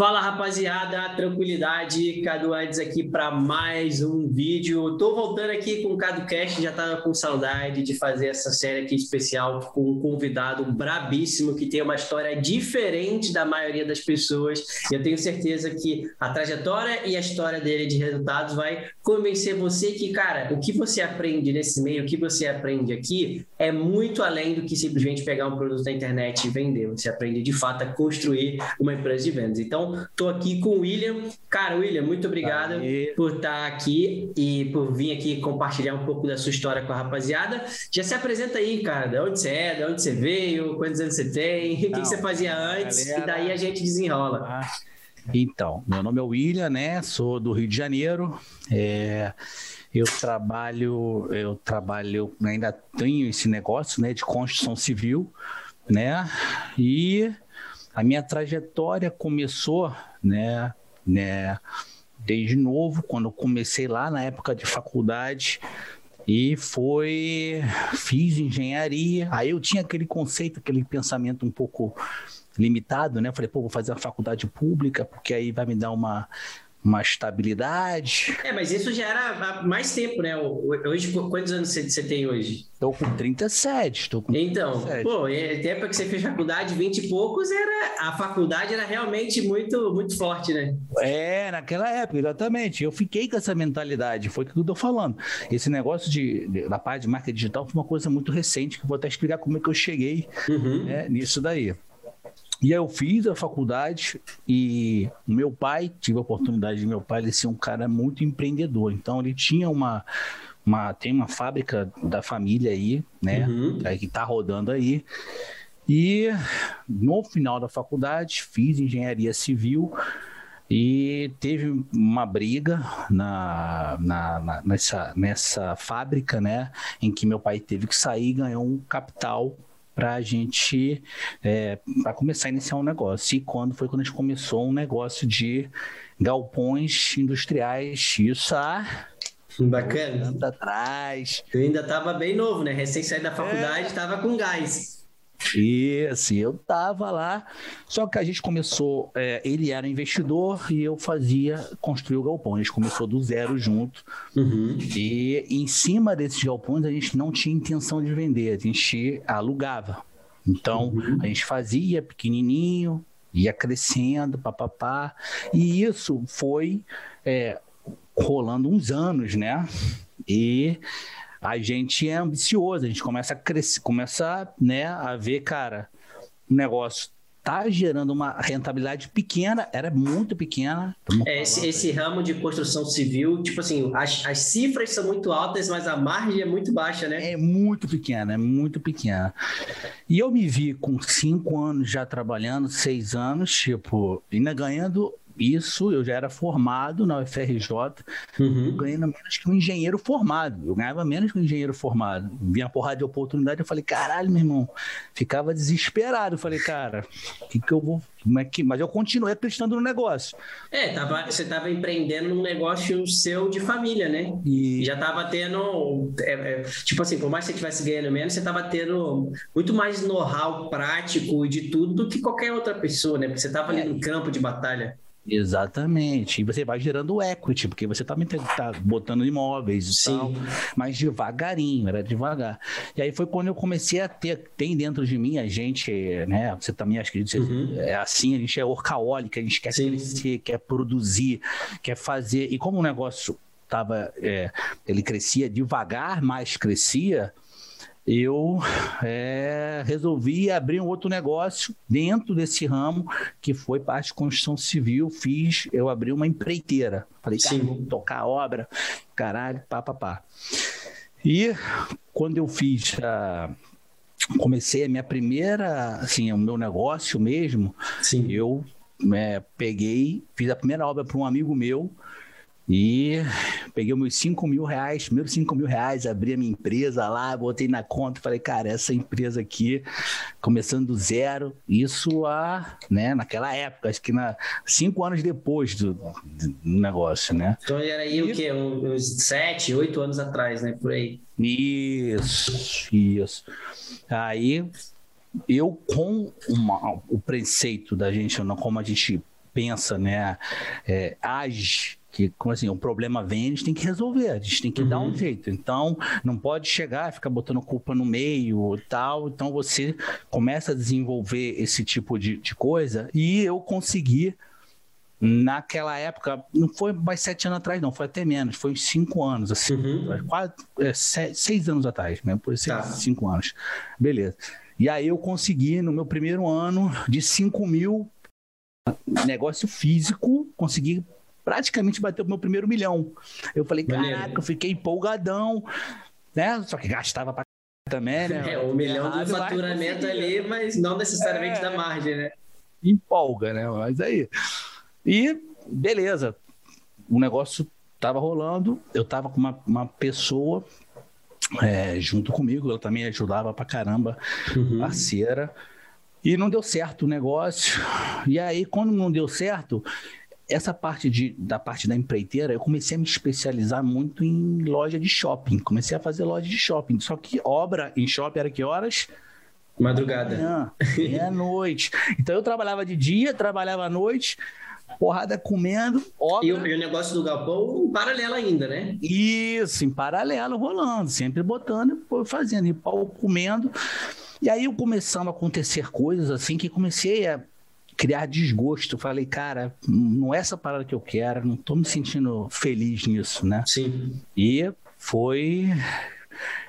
Fala rapaziada, tranquilidade, Cadu Eds aqui para mais um vídeo. Tô voltando aqui com o Cadu Cash, já tava com saudade de fazer essa série aqui especial com um convidado brabíssimo que tem uma história diferente da maioria das pessoas. Eu tenho certeza que a trajetória e a história dele de resultados vai convencer você que, cara, o que você aprende nesse meio, o que você aprende aqui é muito além do que simplesmente pegar um produto da internet e vender. Você aprende de fato a construir uma empresa de vendas. Então, Estou aqui com o William. Cara, William, muito obrigado Aê. por estar aqui e por vir aqui compartilhar um pouco da sua história com a rapaziada. Já se apresenta aí, cara, de onde você é, de onde você veio, quantos anos você tem, o que, que, você fazia antes, galera... e daí a gente desenrola. Ah, então, meu nome é William, né? Sou do Rio de Janeiro. É... Eu trabalho, eu trabalho, ainda tenho esse negócio, né, de construção civil, né? E a minha trajetória começou, né, né, desde novo, quando comecei lá na época de faculdade, e foi fiz engenharia. Aí eu tinha aquele conceito, aquele pensamento um pouco limitado, né? Falei, pô, vou fazer a faculdade pública, porque aí vai me dar uma uma estabilidade. É, mas isso já era há mais tempo, né? Hoje, quantos anos você tem hoje? Estou com 37, estou com Então, 37. pô, é tempo que você fez faculdade, 20 e poucos, era, a faculdade era realmente muito, muito forte, né? É, naquela época, exatamente. Eu fiquei com essa mentalidade, foi o que eu estou falando. Esse negócio de, de, da parte de marca digital foi uma coisa muito recente, que eu vou até explicar como é que eu cheguei uhum. né, nisso daí. E aí eu fiz a faculdade e meu pai, tive a oportunidade de meu pai ele ser um cara muito empreendedor. Então ele tinha uma, uma tem uma fábrica da família aí, né, uhum. que tá rodando aí. E no final da faculdade fiz engenharia civil e teve uma briga na, na, na, nessa, nessa fábrica, né, em que meu pai teve que sair e ganhou um capital para a gente é, para começar a iniciar um negócio. E quando foi quando a gente começou um negócio de galpões industriais, isso há Bacana. Anos atrás. Eu ainda estava bem novo, né? Recém saí da faculdade, estava é. com gás. Isso, eu tava lá. Só que a gente começou, é, ele era investidor e eu fazia construir o galpão. A gente começou do zero junto. Uhum. E em cima desses galpões a gente não tinha intenção de vender, a gente alugava. Então uhum. a gente fazia pequenininho, ia crescendo, papapá. E isso foi é, rolando uns anos, né? E a gente é ambicioso, a gente começa a crescer, começa né, a ver, cara, o negócio tá gerando uma rentabilidade pequena, era muito pequena. É, esse, esse, ramo de construção civil, tipo assim, as, as cifras são muito altas, mas a margem é muito baixa, né? É muito pequena, é muito pequena. E eu me vi com cinco anos já trabalhando, seis anos, tipo, ainda ganhando isso eu já era formado na UFRJ, uhum. ganhando menos que um engenheiro formado. Eu ganhava menos que um engenheiro formado. Vinha porrada de oportunidade, eu falei, caralho, meu irmão. Ficava desesperado. Eu falei, cara, o que, que eu vou. Como é que... Mas eu continuei acreditando no negócio. É, tava, você estava empreendendo num negócio seu de família, né? E já estava tendo. É, é, tipo assim, por mais que você estivesse ganhando menos, você estava tendo muito mais know-how prático e de tudo do que qualquer outra pessoa, né? Porque você estava ali é. no campo de batalha. Exatamente. E você vai gerando equity, porque você também tá botando imóveis e Sim. tal, mas devagarinho, era devagar. E aí foi quando eu comecei a ter, tem dentro de mim, a gente, né? Você também acha que uhum. é assim, a gente é orcaólica, a gente quer Sim. crescer, quer produzir, quer fazer. E como o negócio tava, é, ele crescia devagar, mas crescia, eu é, resolvi abrir um outro negócio dentro desse ramo, que foi parte de construção civil. Fiz, eu abri uma empreiteira. Falei, cara, vou tocar a obra, caralho, pá, pá, pá. E quando eu fiz a. Comecei a minha primeira, assim, o meu negócio mesmo, Sim. eu é, peguei, fiz a primeira obra para um amigo meu, e peguei meus 5 mil reais, primeiros 5 mil reais, abri a minha empresa lá, botei na conta, falei, cara, essa empresa aqui, começando do zero, isso a, né, naquela época, acho que na, cinco anos depois do, do negócio, né? Então era aí e... o quê? Uns sete, oito anos atrás, né? Por aí. Isso, isso. Aí eu com uma, o preceito da gente, como a gente pensa, né, é, age que, como assim, um problema vem, a gente tem que resolver, a gente tem que uhum. dar um uhum. jeito. Então, não pode chegar, ficar botando culpa no meio tal. Então, você começa a desenvolver esse tipo de, de coisa e eu consegui naquela época, não foi mais sete anos atrás, não, foi até menos, foi uns cinco anos, assim, uhum. quase, é, seis, seis, anos atrás, mesmo, por seis, tá. cinco anos. Beleza. E aí eu consegui, no meu primeiro ano, de 5 mil negócio físico, consegui praticamente bater o meu primeiro milhão. Eu falei, caraca, eu fiquei empolgadão, né? Só que gastava pra também, né? É, um milhão do faturamento ali, mas não necessariamente é, da margem, né? Empolga, né? Mas aí. E beleza, o negócio tava rolando, eu tava com uma, uma pessoa é, junto comigo, ela também ajudava pra caramba, uhum. parceira. E não deu certo o negócio. E aí, quando não deu certo, essa parte de, da parte da empreiteira, eu comecei a me especializar muito em loja de shopping. Comecei a fazer loja de shopping. Só que obra em shopping era que horas? Madrugada. Meia-noite. então eu trabalhava de dia, trabalhava à noite, porrada comendo, obra. E o, e o negócio do galpão em paralelo ainda, né? Isso, em paralelo, rolando, sempre botando, fazendo, e pau comendo. E aí começaram a acontecer coisas assim que comecei a criar desgosto. Falei, cara, não é essa parada que eu quero, não tô me sentindo feliz nisso, né? Sim. E foi.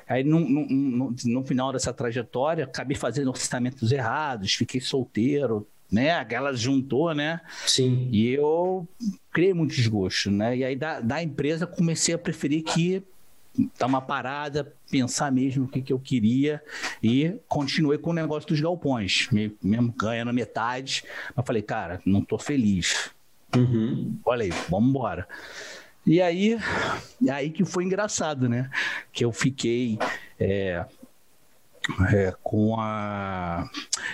Aí, no, no, no, no final dessa trajetória, acabei fazendo orçamentos errados, fiquei solteiro, né? Aquela juntou, né? Sim. E eu criei muito desgosto, né? E aí da, da empresa comecei a preferir que dar uma parada, pensar mesmo o que, que eu queria e continuei com o negócio dos galpões, mesmo ganhando metade, mas falei, cara, não tô feliz. Uhum. Falei, vamos embora. E aí, aí que foi engraçado, né? Que eu fiquei é, é, com a.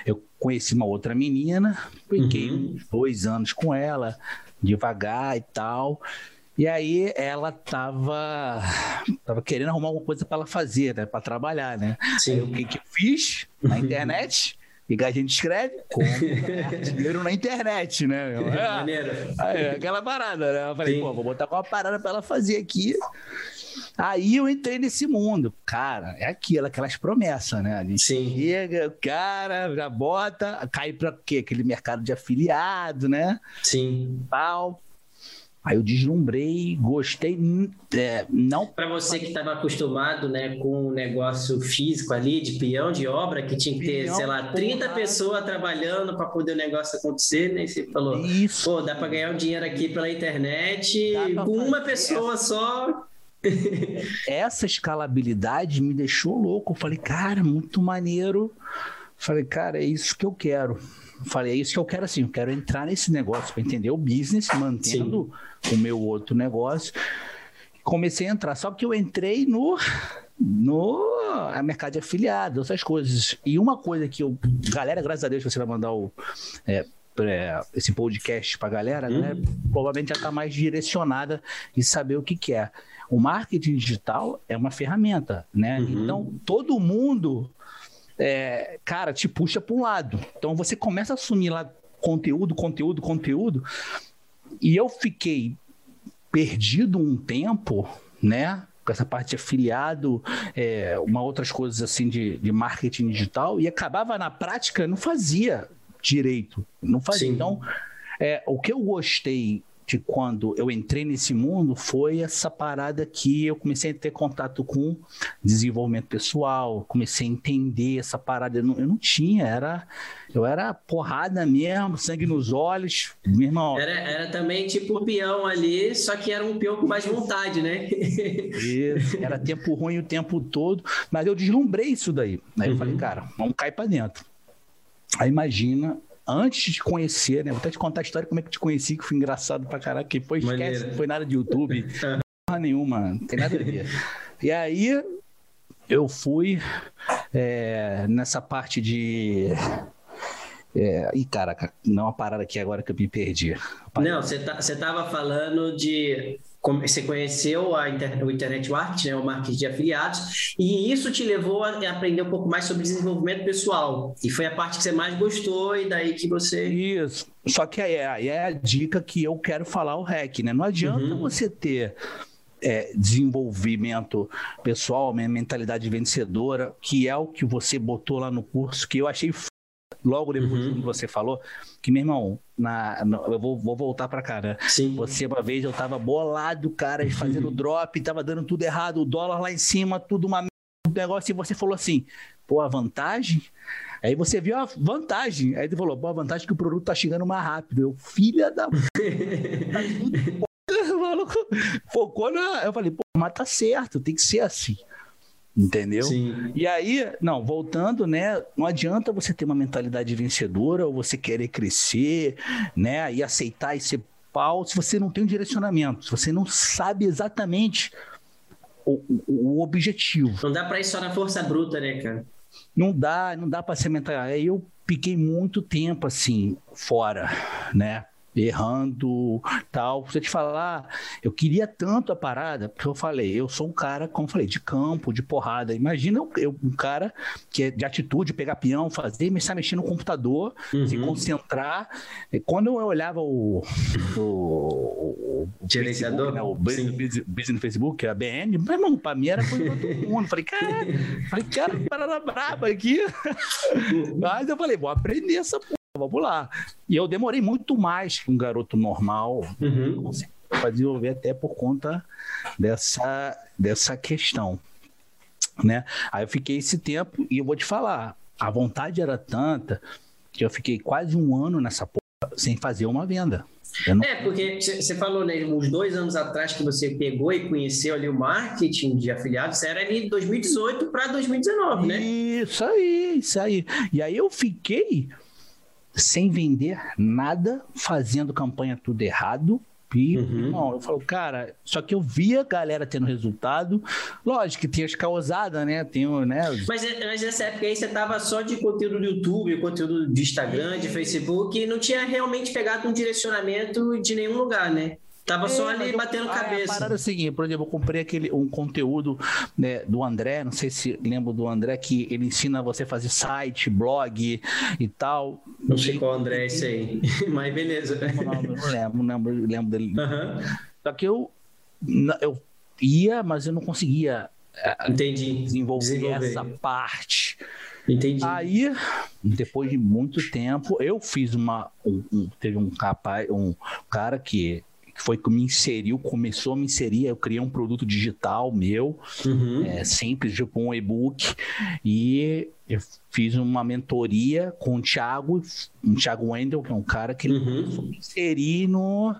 Eu conheci uma outra menina, fiquei uhum. uns dois anos com ela, devagar e tal. E aí ela tava, tava querendo arrumar alguma coisa para ela fazer, né? Para trabalhar, né? Sim. O que que eu fiz na internet? E a gente escreve como dinheiro na internet, né? É, Maneiro. Aí, aquela parada, né? Eu falei, Sim. pô, vou botar uma parada para ela fazer aqui. Aí eu entrei nesse mundo. Cara, é aquilo, aquelas promessas, né? A gente Sim. chega, o cara já bota, cai para quê? Aquele mercado de afiliado, né? Sim. Tal. Aí eu deslumbrei, gostei. É, não para você que estava acostumado, né, com um negócio físico ali de peão de obra que tinha que ter, peão, sei lá, 30 porra. pessoas trabalhando para poder o negócio acontecer, né? E você falou, Isso. pô, dá para ganhar um dinheiro aqui pela internet com uma pessoa essa. só. essa escalabilidade me deixou louco. Eu falei, cara, muito maneiro. Falei, cara, é isso que eu quero. Falei, é isso que eu quero assim, eu quero entrar nesse negócio para entender o business, mantendo Sim. o meu outro negócio. Comecei a entrar, só que eu entrei no no mercado de afiliado, essas coisas. E uma coisa que eu, galera, graças a Deus você vai mandar o é, é, esse podcast para galera, né? Provavelmente já está mais direcionada e saber o que, que é. O marketing digital é uma ferramenta, né? Uhum. Então todo mundo é, cara, te puxa para um lado. Então você começa a assumir lá conteúdo, conteúdo, conteúdo. E eu fiquei perdido um tempo, né? Com essa parte de afiliado, é, uma outras coisas assim de, de marketing digital, e acabava na prática, não fazia direito. Não fazia. Sim. Então, é, o que eu gostei de quando eu entrei nesse mundo foi essa parada que eu comecei a ter contato com desenvolvimento pessoal, comecei a entender essa parada. Eu não, eu não tinha, era eu era porrada mesmo, sangue nos olhos, meu irmão. Era, era também tipo peão ali, só que era um peão com mais vontade, né? Isso, era tempo ruim o tempo todo, mas eu deslumbrei isso daí. Aí uhum. eu falei, cara, vamos cair para dentro. Aí imagina antes de conhecer, né? Vou até te contar a história como é que te conheci, que foi engraçado pra caraca. Que foi, esquece, não foi nada de YouTube. Porra nenhuma, não tem nada a ver. E aí eu fui é, nessa parte de. É, ih, caraca, não é uma parada aqui agora que eu me perdi. Não, você tá, tava falando de você conheceu a internet, o internet marketing, né, o marketing de afiliados, e isso te levou a aprender um pouco mais sobre desenvolvimento pessoal. E foi a parte que você mais gostou, e daí que você. Isso. Só que aí é, é a dica que eu quero falar o REC, né? Não adianta uhum. você ter. É, desenvolvimento pessoal, mentalidade vencedora, que é o que você botou lá no curso, que eu achei logo depois uhum. que você falou, que, meu irmão, na, na eu vou, vou voltar para cá, né? Sim. Você, uma vez, eu tava bolado, cara, fazendo drop, tava dando tudo errado, o dólar lá em cima, tudo uma negócio, e você falou assim, pô, a vantagem... Aí você viu a vantagem. Aí ele falou, pô, a vantagem é que o produto tá chegando mais rápido. Eu, filha da... maluco focou na... Eu falei, pô, mas tá certo, tem que ser assim. Entendeu? Sim. E aí, não, voltando, né? Não adianta você ter uma mentalidade vencedora ou você querer crescer, né? E aceitar e ser pau se você não tem um direcionamento, se você não sabe exatamente o, o, o objetivo. Não dá para ir só na força bruta, né, cara? Não dá, não dá para ser mental. Aí eu piquei muito tempo assim fora, né? Errando, tal. Você te falar, eu queria tanto a parada, porque eu falei, eu sou um cara, como eu falei, de campo, de porrada. Imagina eu, um cara que é de atitude, pegar peão, fazer, me mexer no computador, uhum. se concentrar. E quando eu olhava o, o, o, o Facebook, né, o business, business no Facebook, a BN, meu irmão, pra mim era coisa todo mundo. Falei, cara, falei, cara, parada braba aqui. Mas eu falei, vou aprender essa porra vamos lá. E eu demorei muito mais que um garoto normal uhum. para desenvolver até por conta dessa, dessa questão. Né? Aí eu fiquei esse tempo e eu vou te falar, a vontade era tanta que eu fiquei quase um ano nessa porra sem fazer uma venda. Não... É, porque você falou, né, uns dois anos atrás que você pegou e conheceu ali o marketing de afiliados, era ali de 2018 para 2019, né? Isso aí, isso aí. E aí eu fiquei sem vender nada, fazendo campanha tudo errado. E, uhum. não, eu falo, cara, só que eu via a galera tendo resultado. Lógico que tem as causadas, né? Tem, né? Mas, mas nessa época aí você tava só de conteúdo do YouTube, conteúdo de Instagram, de Facebook, e não tinha realmente pegado um direcionamento de nenhum lugar, né? Tava é, só ali batendo cabeça. A parada é a seguinte, por exemplo, eu comprei aquele, um conteúdo né, do André, não sei se lembro do André, que ele ensina você a fazer site, blog e tal. Não sei qual André é esse aí, mas beleza. Não, não, lembro, não lembro, lembro dele. Uhum. Só que eu, eu ia, mas eu não conseguia é, Entendi. Desenvolver, desenvolver, essa parte. Entendi. Aí, depois de muito tempo, eu fiz uma. Um, um, teve um rapaz, um cara que que foi que me inseriu, começou a me inserir. Eu criei um produto digital meu, uhum. é, simples, tipo um e-book, e eu fiz uma mentoria com o Thiago, o Thiago Wendel, que é um cara que uhum. me inserir no,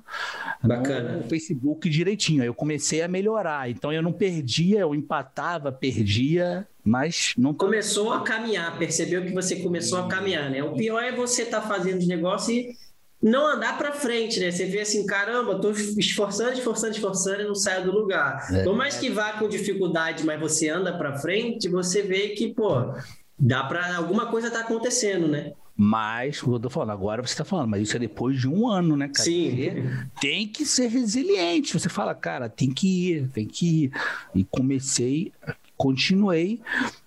no, Facebook direitinho. Aí eu comecei a melhorar. Então eu não perdia, eu empatava, perdia, mas não. Começou a caminhar, percebeu que você começou a caminhar, né? O pior é você estar tá fazendo de negócio e não andar para frente, né? Você vê assim, caramba, tô esforçando, esforçando, esforçando e não saio do lugar. É. Por mais que vá com dificuldade, mas você anda para frente, você vê que, pô, dá para alguma coisa tá acontecendo, né? Mas, como eu tô falando, agora você tá falando, mas isso é depois de um ano, né, cara? Sim. tem que ser resiliente. Você fala, cara, tem que ir, tem que ir. E comecei continuei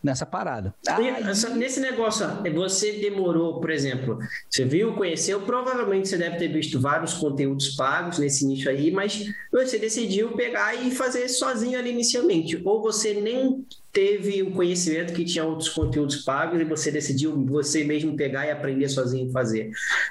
nessa parada. Nesse negócio, você demorou, por exemplo, você viu, conheceu, provavelmente você deve ter visto vários conteúdos pagos nesse nicho aí, mas você decidiu pegar e fazer sozinho ali inicialmente. Ou você nem teve o conhecimento que tinha outros conteúdos pagos e você decidiu você mesmo pegar e aprender sozinho fazer.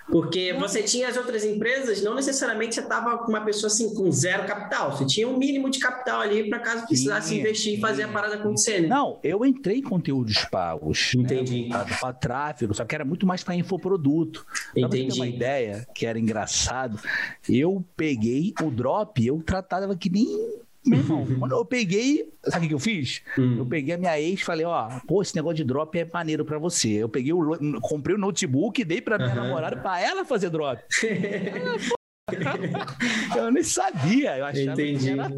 Porque você tinha as outras empresas, não necessariamente você estava com uma pessoa assim com zero capital, você tinha um mínimo de capital ali para caso precisasse sim, investir sim. e fazer a parada acontecer. Né? Não, eu entrei em conteúdos pagos. Né? Entendi. Né, para tráfego, só que era muito mais para infoproduto. Entendi. Pra uma ideia que era engraçado, eu peguei o drop, eu tratava que nem meu irmão, quando eu peguei, sabe o que eu fiz? Hum. Eu peguei a minha ex e falei, ó, pô, esse negócio de drop é maneiro pra você. Eu peguei o, comprei o notebook, dei pra minha uhum. namorada pra ela fazer drop. eu nem sabia, eu achava Entendi. que era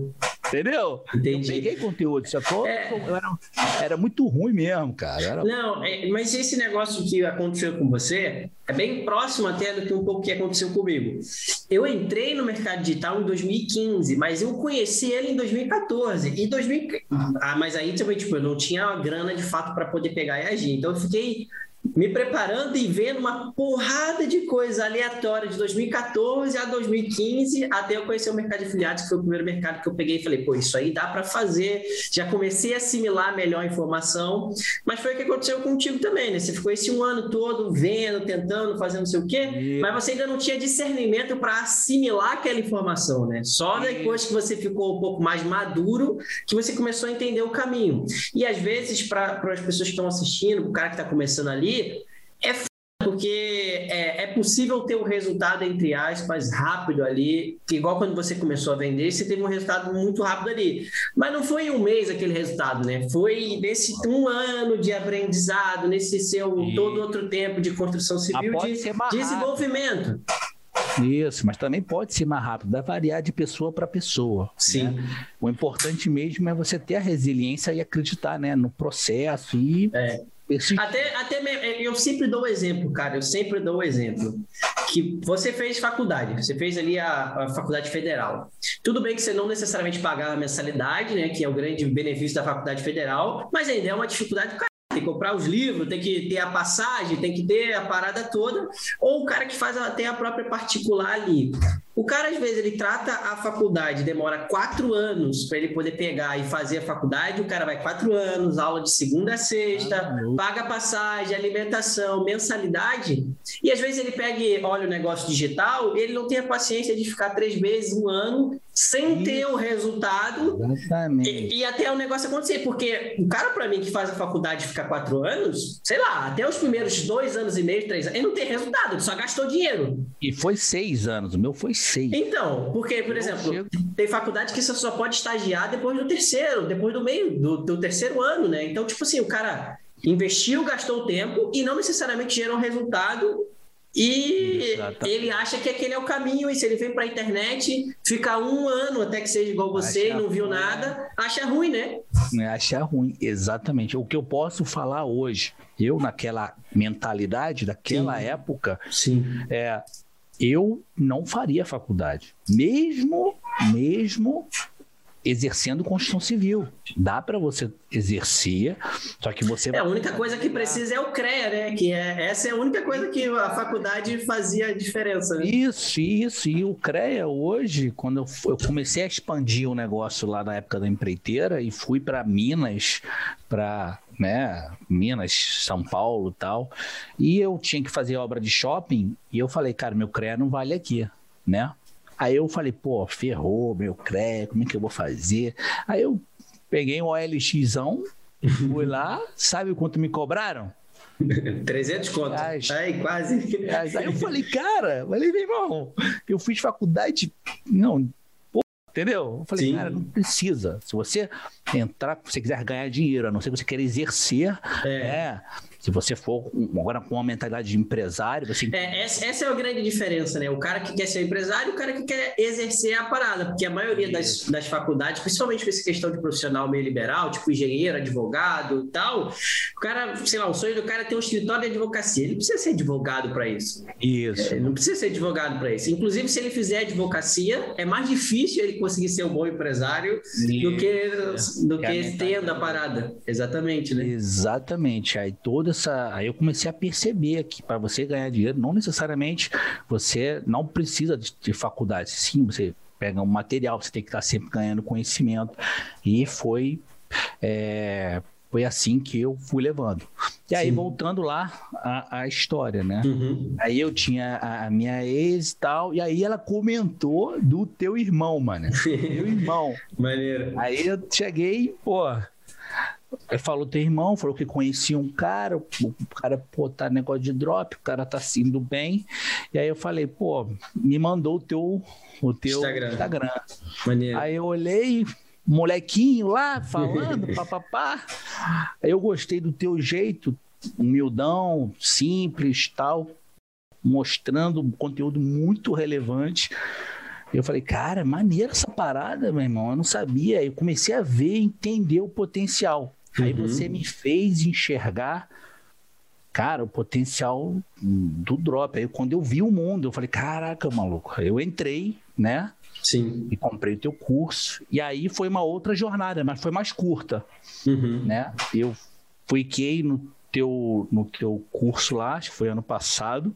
Entendeu? Entendi. Eu peguei conteúdo, só que é... era, era, muito ruim mesmo, cara. Era... Não, é, mas esse negócio que aconteceu com você é bem próximo até do que um pouco que aconteceu comigo. Eu entrei no mercado digital em 2015, mas eu conheci ele em 2014. E 2000... ah, mas aí também, tipo, eu não tinha a grana de fato para poder pegar e agir. Então eu fiquei me preparando e vendo uma porrada de coisa aleatória de 2014 a 2015, até eu conhecer o mercado de afiliados, que foi o primeiro mercado que eu peguei e falei, pô, isso aí dá para fazer. Já comecei a assimilar melhor a informação, mas foi o que aconteceu contigo também, né? Você ficou esse um ano todo vendo, tentando, fazendo não sei o quê, e... mas você ainda não tinha discernimento para assimilar aquela informação, né? Só depois que você ficou um pouco mais maduro que você começou a entender o caminho. E às vezes, para as pessoas que estão assistindo, o cara que está começando ali, é porque é, é, possível ter um resultado, entre aspas, rápido ali, igual quando você começou a vender, você teve um resultado muito rápido ali. Mas não foi em um mês aquele resultado, né? Foi nesse um ano de aprendizado, nesse seu e... todo outro tempo de construção civil, de desenvolvimento. Isso, mas também pode ser mais rápido, vai variar de pessoa para pessoa. Sim. Né? O importante mesmo é você ter a resiliência e acreditar né, no processo e é. Até, até eu sempre dou o exemplo, cara, eu sempre dou o exemplo. Que você fez faculdade, você fez ali a, a faculdade federal. Tudo bem que você não necessariamente pagar a mensalidade, né? Que é o grande benefício da faculdade federal, mas ainda é uma dificuldade tem que comprar os livros, tem que ter a passagem, tem que ter a parada toda, ou o cara que faz até a própria particular ali. O cara, às vezes, ele trata a faculdade, demora quatro anos para ele poder pegar e fazer a faculdade, o cara vai quatro anos, aula de segunda a sexta, ah, paga passagem, alimentação, mensalidade, e às vezes ele pega e olha o negócio digital, ele não tem a paciência de ficar três meses, um ano, sem ter o resultado e, e, até o negócio acontecer, porque o cara, para mim, que faz a faculdade ficar quatro anos, sei lá, até os primeiros dois anos e meio, três anos, ele não tem resultado, ele só gastou dinheiro. E foi seis anos, o meu foi seis. Então, porque, por eu exemplo, chego... tem faculdade que você só pode estagiar depois do terceiro, depois do meio, do, do terceiro ano, né? Então, tipo assim, o cara investiu, gastou tempo e não necessariamente gerou resultado e Exatamente. ele acha que aquele é o caminho, e se ele vem para a internet, fica um ano até que seja igual você acha e não viu ruim. nada, acha ruim, né? É, acha ruim, exatamente. O que eu posso falar hoje, eu naquela mentalidade daquela Sim. época, Sim. é eu não faria faculdade. Mesmo, mesmo exercendo construção civil. Dá para você exercer, só que você... É, a única coisa que precisa é o CREA, né? Que é, essa é a única coisa que a faculdade fazia diferença. Né? Isso, isso. E o CREA hoje, quando eu, eu comecei a expandir o negócio lá na época da empreiteira e fui para Minas, para né, Minas, São Paulo tal, e eu tinha que fazer obra de shopping, e eu falei, cara, meu CREA não vale aqui, né? Aí eu falei, pô, ferrou meu CREA, como é que eu vou fazer? Aí eu peguei um OLXão, fui lá, sabe quanto me cobraram? 300 conto. Aí, quase. Aí eu falei, cara, falei, meu irmão, eu fiz faculdade. Não, pô, entendeu? Eu falei, Sim. cara, não precisa. Se você entrar, se você quiser ganhar dinheiro, a não ser que você queira exercer, é. é se você for agora com uma mentalidade de empresário, você. É, essa, essa, é a grande diferença, né? O cara que quer ser empresário e o cara que quer exercer a parada, porque a maioria das, das faculdades, principalmente com essa questão de profissional meio liberal, tipo engenheiro, advogado e tal, o cara, sei lá, o sonho do cara é ter um escritório de advocacia. Ele precisa ser advogado para isso. Isso. É, ele não precisa ser advogado para isso. Inclusive, se ele fizer advocacia, é mais difícil ele conseguir ser um bom empresário isso. do que, do é que tendo a parada. Exatamente, né? Exatamente. Aí toda essa. Aí eu comecei a perceber que para você ganhar dinheiro, não necessariamente você não precisa de, de faculdade. Sim, você pega um material, você tem que estar sempre ganhando conhecimento. E foi. É, foi assim que eu fui levando. E aí, Sim. voltando lá a, a história, né? Uhum. Aí eu tinha a, a, minha ex e tal, e aí ela comentou do teu irmão, mano. Teu irmão. Maneiro. Aí eu cheguei, pô, falou teu irmão, falou que conhecia um cara, o cara, pô, tá negócio de drop, o cara tá indo bem. E aí eu falei, pô, me mandou o teu, o teu Instagram. Instagram. Aí eu olhei, molequinho lá falando, papapá. Aí eu gostei do teu jeito, humildão, simples, tal, mostrando conteúdo muito relevante. Eu falei, cara, maneira essa parada, meu irmão. Eu não sabia. Eu comecei a ver, entender o potencial. Uhum. Aí você me fez enxergar, cara, o potencial do drop. Aí quando eu vi o mundo, eu falei, caraca, maluco. Eu entrei, né? Sim. E comprei o teu curso. E aí foi uma outra jornada, mas foi mais curta. Uhum. Né? Eu fiquei no teu, no teu curso lá, acho que foi ano passado.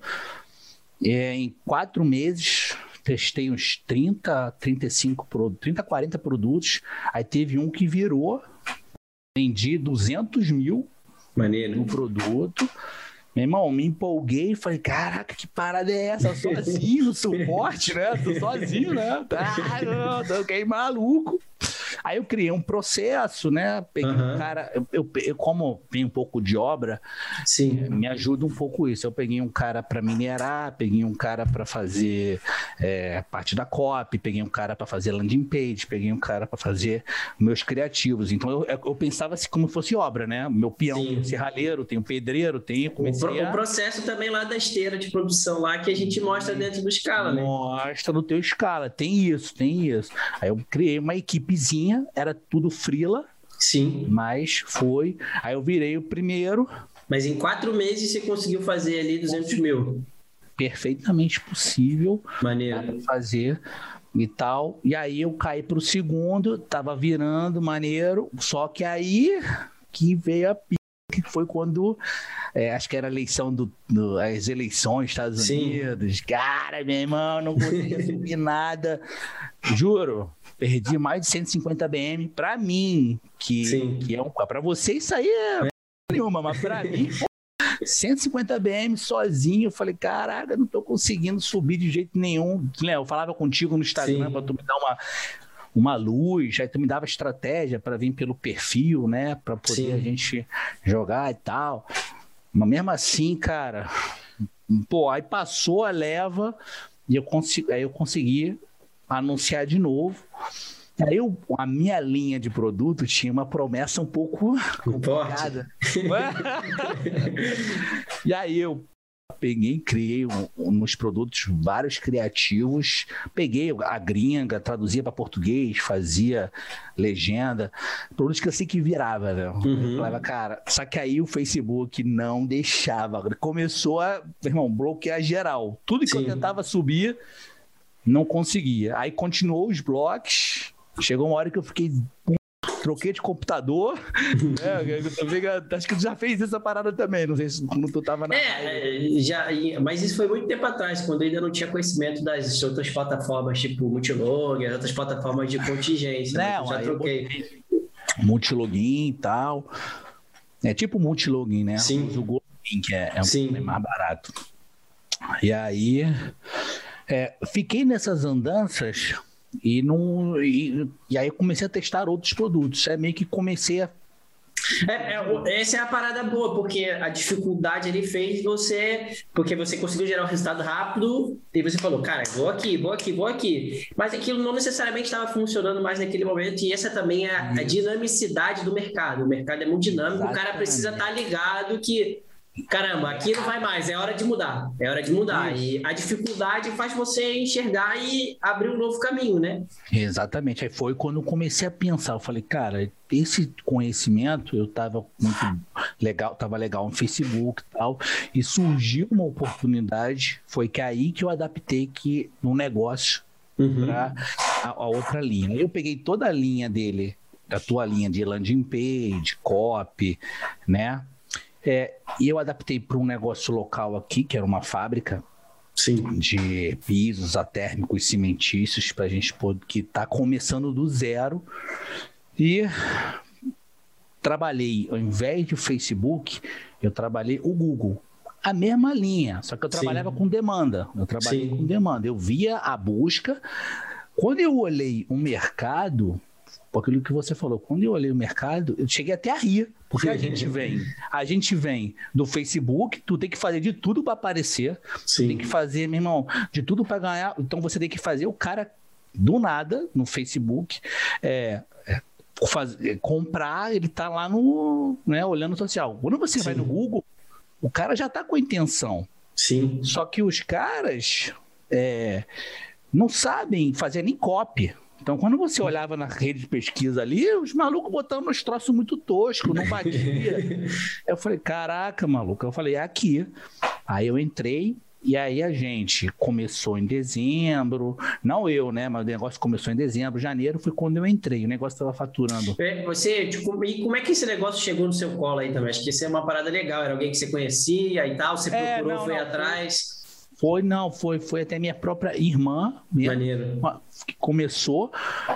É, em quatro meses, testei uns 30, 35, 30, 40 produtos. Aí teve um que virou, vendi 200 mil Maneiro. no produto. Meu irmão, me empolguei e falei, caraca, que parada é essa? Sozinho, suporte, né? Tô sozinho, né? Ah, não, tô maluco. Aí eu criei um processo, né? Peguei uhum. um cara, eu, eu, eu, como tem um pouco de obra, Sim. Eh, me ajuda um pouco isso. Eu peguei um cara para minerar, peguei um cara para fazer é, parte da copy, peguei um cara para fazer landing page, peguei um cara para fazer meus criativos. Então eu, eu pensava assim como fosse obra, né? Meu peão, Sim. serralheiro, tem o pedreiro, tem. O, pro, a... o, processo também lá da esteira de produção lá que a gente mostra dentro do escala, né? Mostra no teu escala, tem isso, tem isso. Aí eu criei uma equipezinha era tudo frila. Sim. Mas foi. Aí eu virei o primeiro. Mas em quatro meses você conseguiu fazer ali 200 mil. Perfeitamente possível. Maneiro. Fazer e tal. E aí eu caí para o segundo, tava virando maneiro. Só que aí que veio a que foi quando é, acho que era a eleição do, do, as eleições dos Estados Sim. Unidos. Cara, meu irmão, não consegui subir nada. Juro, perdi mais de 150 BM para mim, que, Sim. que é um. Para você isso aí é nenhuma, mas para mim. 150 BM sozinho, eu falei, caraca, não tô conseguindo subir de jeito nenhum. Eu falava contigo no Instagram para tu me dar uma, uma luz, aí tu me dava estratégia para vir pelo perfil, né, para poder Sim. a gente jogar e tal. Mas mesmo assim, cara, pô, aí passou a leva e eu consegui, aí eu consegui anunciar de novo. Aí eu, a minha linha de produto tinha uma promessa um pouco complicada. e aí eu peguei, criei um, nos produtos vários criativos, peguei a gringa, traduzia para português, fazia legenda, produtos que eu sei que virava, né? Uhum. Falava, cara, só que aí o Facebook não deixava, começou a, irmão, bloquear geral. Tudo que Sim. eu tentava subir, não conseguia. Aí continuou os blocos. Chegou uma hora que eu fiquei. Troquei de computador. é, acho que tu já fez essa parada também. Não sei se quando tu tava na. É, é já, mas isso foi muito tempo atrás, quando eu ainda não tinha conhecimento das outras plataformas, tipo Multilog, outras plataformas de contingência. Né? Não, já troquei. Multilogin e tal. É tipo multilogin, né? Sim. O Gologin, que é, é, um, é mais barato. E aí. É, fiquei nessas andanças e, não, e, e aí comecei a testar outros produtos. É meio que comecei a é, é, essa é a parada boa, porque a dificuldade ele fez você. Porque você conseguiu gerar um resultado rápido e você falou, cara, vou aqui, vou aqui, vou aqui. Mas aquilo não necessariamente estava funcionando mais naquele momento, e essa também é a, a dinamicidade do mercado. O mercado é muito dinâmico, Exatamente. o cara precisa estar tá ligado que caramba, aqui não vai mais, é hora de mudar, é hora de mudar. E a dificuldade faz você enxergar e abrir um novo caminho, né? Exatamente. Aí foi quando eu comecei a pensar, eu falei, cara, esse conhecimento eu tava muito legal, tava legal no Facebook e tal, e surgiu uma oportunidade, foi que aí que eu adaptei que no negócio uhum. para a, a outra linha. Eu peguei toda a linha dele, da tua linha de landing page, copy, né? É, e eu adaptei para um negócio local aqui, que era uma fábrica Sim. de pisos atérmicos cimentícios para a gente poder que está começando do zero e trabalhei ao invés de Facebook eu trabalhei o Google a mesma linha só que eu trabalhava Sim. com demanda eu trabalhei Sim. com demanda eu via a busca quando eu olhei o mercado por aquilo que você falou. Quando eu olhei o mercado, eu cheguei até a rir, porque a gente vem, a gente vem do Facebook, tu tem que fazer de tudo para aparecer, Sim. tem que fazer, meu irmão, de tudo para ganhar. Então você tem que fazer o cara do nada no Facebook, é, é fazer, comprar, ele tá lá no, né, olhando o social. Quando você Sim. vai no Google, o cara já tá com a intenção. Sim. Só que os caras é, não sabem fazer nem copy. Então, quando você olhava na rede de pesquisa ali, os malucos botando uns troços muito toscos, não batia. eu falei, caraca, maluco. Eu falei, é aqui. Aí eu entrei, e aí a gente começou em dezembro, não eu, né? Mas o negócio começou em dezembro, janeiro foi quando eu entrei, o negócio estava faturando. É, você, tipo, e como é que esse negócio chegou no seu colo aí também? Acho que isso é uma parada legal, era alguém que você conhecia e tal, você é, procurou, não, foi não, atrás. Foi, não, foi, foi até minha própria irmã mesmo, que começou.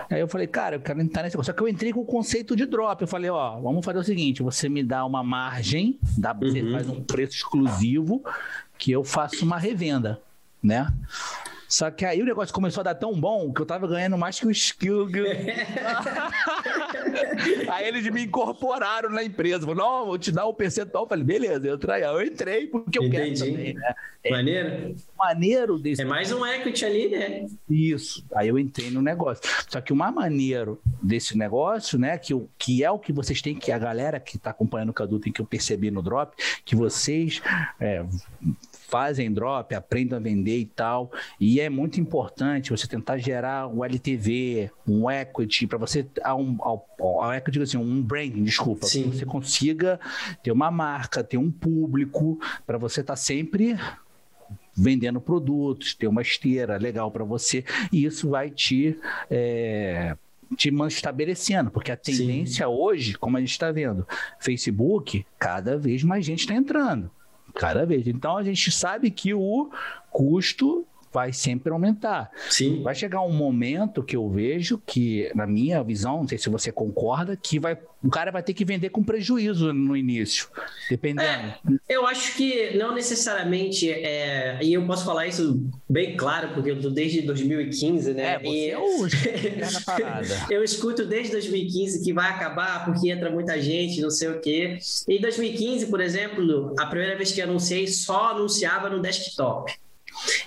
Aí eu falei, cara, eu quero entrar nesse negócio. Só que eu entrei com o conceito de drop. Eu falei, ó, vamos fazer o seguinte: você me dá uma margem, dá, você uhum. faz um preço exclusivo, que eu faço uma revenda, né? Só que aí o negócio começou a dar tão bom que eu tava ganhando mais que o skill. aí eles me incorporaram na empresa. Falaram, não, vou te dar um percentual. Eu falei, beleza, eu, traí. eu entrei porque eu Entendi. quero também, né? É, maneiro? Maneiro desse. É mais um equity ali, né? Isso. Aí eu entrei no negócio. Só que o mais maneiro desse negócio, né, que, que é o que vocês têm que, a galera que tá acompanhando o Cadu tem que eu perceber no drop, que vocês é, fazem drop, aprendam a vender e tal. E é muito importante você tentar gerar um LTV, um equity, para você. Um, um, um equity, assim, um branding, desculpa. Sim. Que você consiga ter uma marca, ter um público, para você estar tá sempre vendendo produtos, ter uma esteira legal para você, e isso vai te. É, te estabelecendo, porque a tendência Sim. hoje, como a gente está vendo, Facebook, cada vez mais gente está entrando. Cada vez. Então a gente sabe que o custo vai sempre aumentar. Sim. Vai chegar um momento que eu vejo que, na minha visão, não sei se você concorda, que vai, o cara vai ter que vender com prejuízo no início, dependendo. É, eu acho que não necessariamente, é, e eu posso falar isso bem claro, porque eu estou desde 2015, né? É, você e... é o eu escuto desde 2015 que vai acabar porque entra muita gente, não sei o quê. Em 2015, por exemplo, a primeira vez que anunciei, só anunciava no desktop.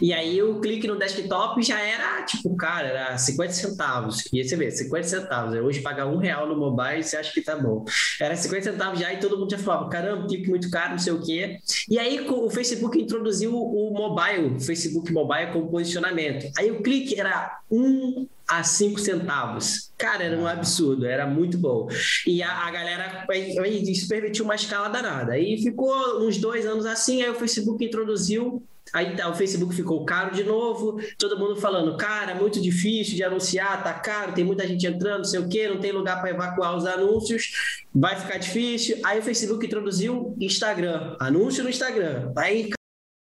E aí o clique no desktop já era, tipo, cara, era 50 centavos. E aí você vê, 50 centavos. Hoje pagar um real no mobile, você acha que tá bom. Era 50 centavos já e todo mundo já falava, caramba, clique muito caro, não sei o quê. E aí o Facebook introduziu o mobile, Facebook mobile com posicionamento. Aí o clique era um a 5 centavos. Cara, era um absurdo, era muito bom. E a, a galera isso permitiu uma escala danada. Aí ficou uns dois anos assim, aí o Facebook introduziu Aí tá, o Facebook ficou caro de novo, todo mundo falando, cara, muito difícil de anunciar, tá caro, tem muita gente entrando, não sei o quê, não tem lugar para evacuar os anúncios, vai ficar difícil. Aí o Facebook introduziu Instagram, anúncio no Instagram. Aí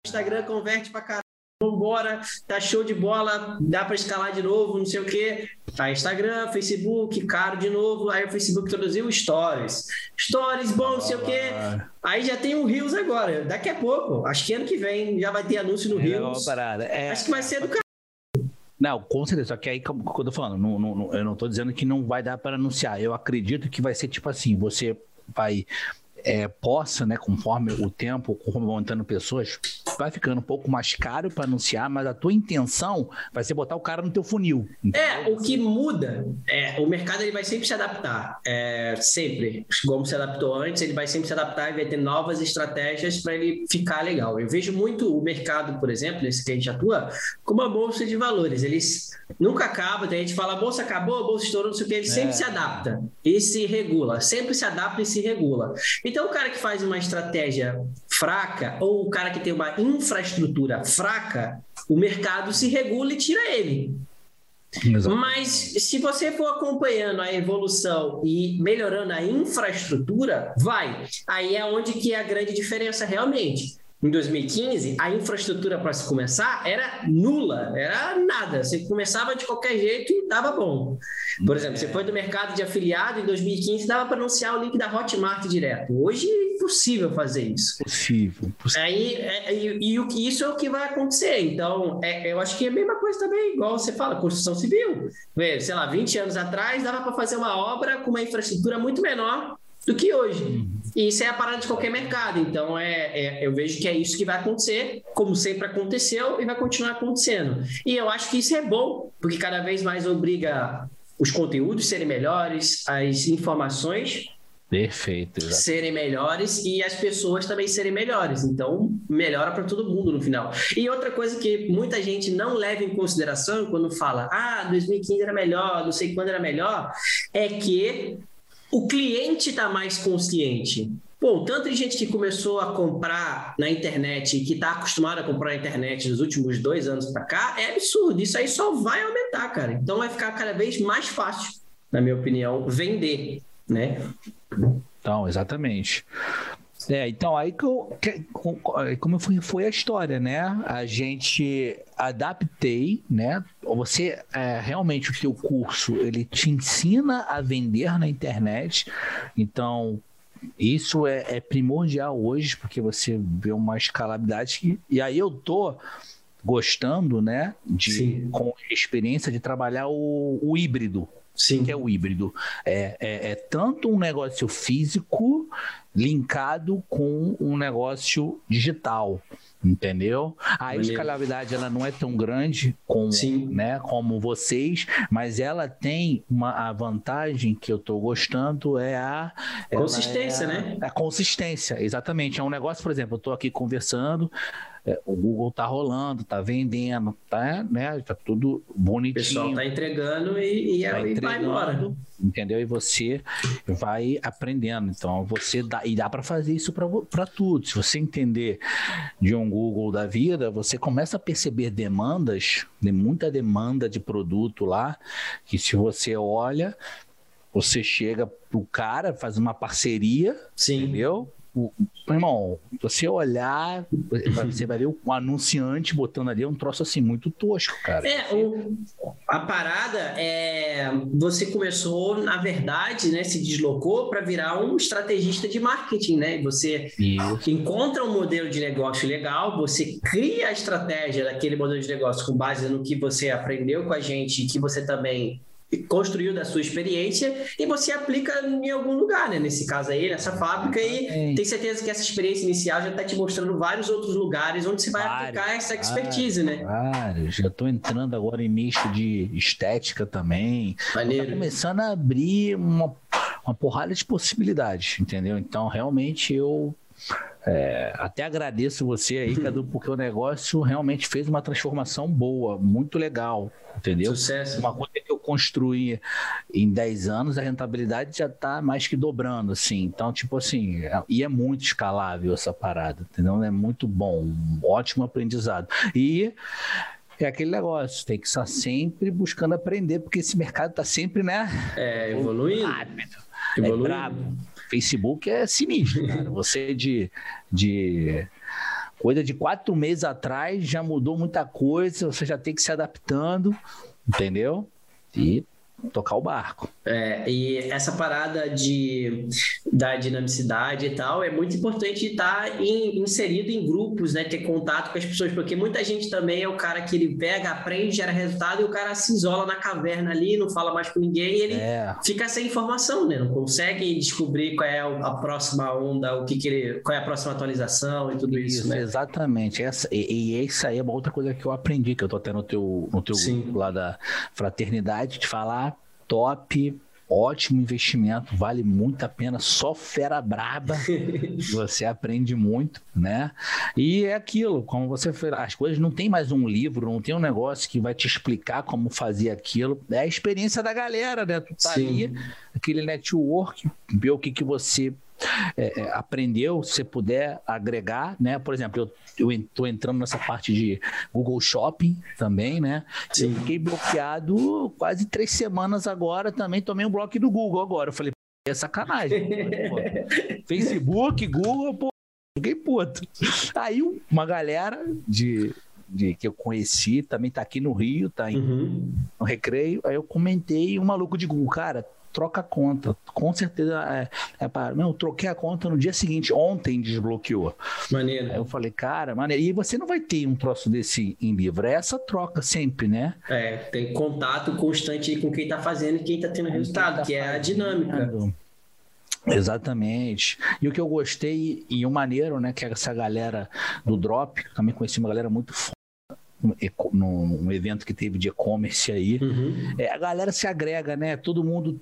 Instagram converte para caralho vambora, tá show de bola, dá para escalar de novo, não sei o quê. Tá Instagram, Facebook, caro de novo, aí o Facebook introduziu Stories. Stories, bom, não sei o quê. Aí já tem o Rios agora, daqui a pouco, acho que ano que vem já vai ter anúncio no é Rios. É, acho que vai ser do caralho. Não, com certeza. Só que aí, como eu tô falando, não, não, eu não tô dizendo que não vai dar para anunciar. Eu acredito que vai ser tipo assim: você vai é, possa, né, conforme o tempo, conforme vão entrando pessoas, vai ficando um pouco mais caro para anunciar, mas a tua intenção vai ser botar o cara no teu funil. Entendeu? É, o que muda, é, o mercado ele vai sempre se adaptar, é, sempre. Como se adaptou antes, ele vai sempre se adaptar e vai ter novas estratégias para ele ficar legal. Eu vejo muito o mercado, por exemplo, esse que a gente atua, como uma bolsa de valores. Eles nunca acabam, a gente fala, a bolsa acabou, a bolsa estourou, não sei o que, ele é. sempre se adapta e se regula, sempre se adapta e se regula. Então, o cara que faz uma estratégia fraca ou o cara que tem uma infraestrutura fraca, o mercado se regula e tira ele. Exatamente. Mas se você for acompanhando a evolução e melhorando a infraestrutura, vai. Aí é onde que é a grande diferença realmente em 2015, a infraestrutura para se começar era nula, era nada. Você começava de qualquer jeito e dava bom. Por exemplo, é. você foi do mercado de afiliado em 2015, dava para anunciar o link da Hotmart direto. Hoje é impossível fazer isso. Possível. possível. Aí, é, e, e, isso é o que vai acontecer. Então, é, eu acho que é a mesma coisa também, igual você fala, construção civil. Sei lá, 20 anos atrás dava para fazer uma obra com uma infraestrutura muito menor do que hoje. E isso é a parada de qualquer mercado. Então, é, é, eu vejo que é isso que vai acontecer, como sempre aconteceu, e vai continuar acontecendo. E eu acho que isso é bom, porque cada vez mais obriga os conteúdos serem melhores, as informações Perfeito. Exatamente. Serem melhores e as pessoas também serem melhores. Então, melhora para todo mundo no final. E outra coisa que muita gente não leva em consideração quando fala, ah, 2015 era melhor, não sei quando era melhor, é que o cliente está mais consciente. Pô, tanto de gente que começou a comprar na internet e que está acostumado a comprar na internet nos últimos dois anos para cá, é absurdo. Isso aí só vai aumentar, cara. Então vai ficar cada vez mais fácil, na minha opinião, vender, né? Então, exatamente. É, então aí que eu, que, como foi, foi a história, né? A gente adaptei, né? Você é, realmente o seu curso ele te ensina a vender na internet, então isso é, é primordial hoje porque você vê uma escalabilidade e, e aí eu tô gostando, né? De Sim. com experiência de trabalhar o, o híbrido, Sim. que é o híbrido. É, é, é, tanto um negócio físico linkado com um negócio digital. Entendeu? A escalabilidade ela não é tão grande com, né, como vocês, mas ela tem uma a vantagem que eu estou gostando é a consistência, é a, né? A consistência, exatamente. É um negócio, por exemplo, eu estou aqui conversando, é, o Google tá rolando, tá vendendo, tá, né? Tá tudo bonitinho. O pessoal tá entregando e, e, tá e vai embora. Entendeu? E você vai aprendendo. Então, você dá, e dá para fazer isso para tudo. Se você entender de um Google da vida, você começa a perceber demandas, de muita demanda de produto lá, que se você olha, você chega pro cara, faz uma parceria, Sim. entendeu? O, irmão, você olhar, você vai ver o anunciante botando ali é um troço assim muito tosco, cara. É, o, a parada é. Você começou, na verdade, né? Se deslocou para virar um estrategista de marketing, né? Você Isso. encontra um modelo de negócio legal, você cria a estratégia daquele modelo de negócio com base no que você aprendeu com a gente e que você também construiu da sua experiência e você aplica em algum lugar, né? Nesse caso aí, nessa fábrica, e tem certeza que essa experiência inicial já está te mostrando vários outros lugares onde você vai vários, aplicar essa expertise, vários, né? Vários. Já estou entrando agora em nicho de estética também. Maneiro. Tá começando a abrir uma, uma porrada de possibilidades, entendeu? Então, realmente, eu é, até agradeço você aí, Cadu, porque o negócio realmente fez uma transformação boa, muito legal, entendeu? Sucesso. Uma coisa que eu construí em 10 anos, a rentabilidade já está mais que dobrando, assim. Então, tipo assim, é, e é muito escalável essa parada, entendeu? É muito bom, um ótimo aprendizado. E é aquele negócio, tem que estar sempre buscando aprender, porque esse mercado está sempre, né? É, evoluindo. Rápido. Evoluindo. É brabo. Facebook é sinistro, cara. Você de, de coisa de quatro meses atrás já mudou muita coisa, você já tem que se adaptando, entendeu? E tocar o barco. É, e essa parada de, da dinamicidade e tal é muito importante estar em, inserido em grupos, né? Ter contato com as pessoas, porque muita gente também é o cara que ele pega, aprende, gera resultado e o cara se isola na caverna ali, não fala mais com ninguém e ele é. fica sem informação, né? Não consegue descobrir qual é a próxima onda, o que, que ele, qual é a próxima atualização e tudo isso, isso né? Exatamente. Essa, e, e isso aí é uma outra coisa que eu aprendi, que eu tô até no teu, no teu grupo lá da fraternidade, de falar top, ótimo investimento, vale muito a pena, só fera braba, você aprende muito, né? E é aquilo, como você fez, as coisas não tem mais um livro, não tem um negócio que vai te explicar como fazer aquilo, é a experiência da galera, né? Tu tá Sim. ali, aquele network, ver o que, que você é, é, aprendeu, se puder agregar, né? Por exemplo, eu estou entrando nessa parte de Google Shopping também, né? Sim. Eu fiquei bloqueado quase três semanas agora, também tomei um bloco do Google agora. Eu falei, é sacanagem. Facebook, Google, pô, fiquei puto. Aí uma galera de de, que eu conheci, também tá aqui no Rio, tá em, uhum. no Recreio. Aí eu comentei um maluco de Google, cara, troca a conta. Com certeza é, é para. Não, eu troquei a conta no dia seguinte, ontem desbloqueou. Maneiro. Aí eu falei, cara, maneiro. E você não vai ter um troço desse em livro. É essa troca sempre, né? É, tem contato constante com quem está fazendo e quem está tendo resultado, tá que é a dinâmica. Exatamente. E o que eu gostei, e o maneiro, né, que é essa galera do Drop, também conheci uma galera muito foda num evento que teve de e-commerce aí. Uhum. É, a galera se agrega, né? Todo mundo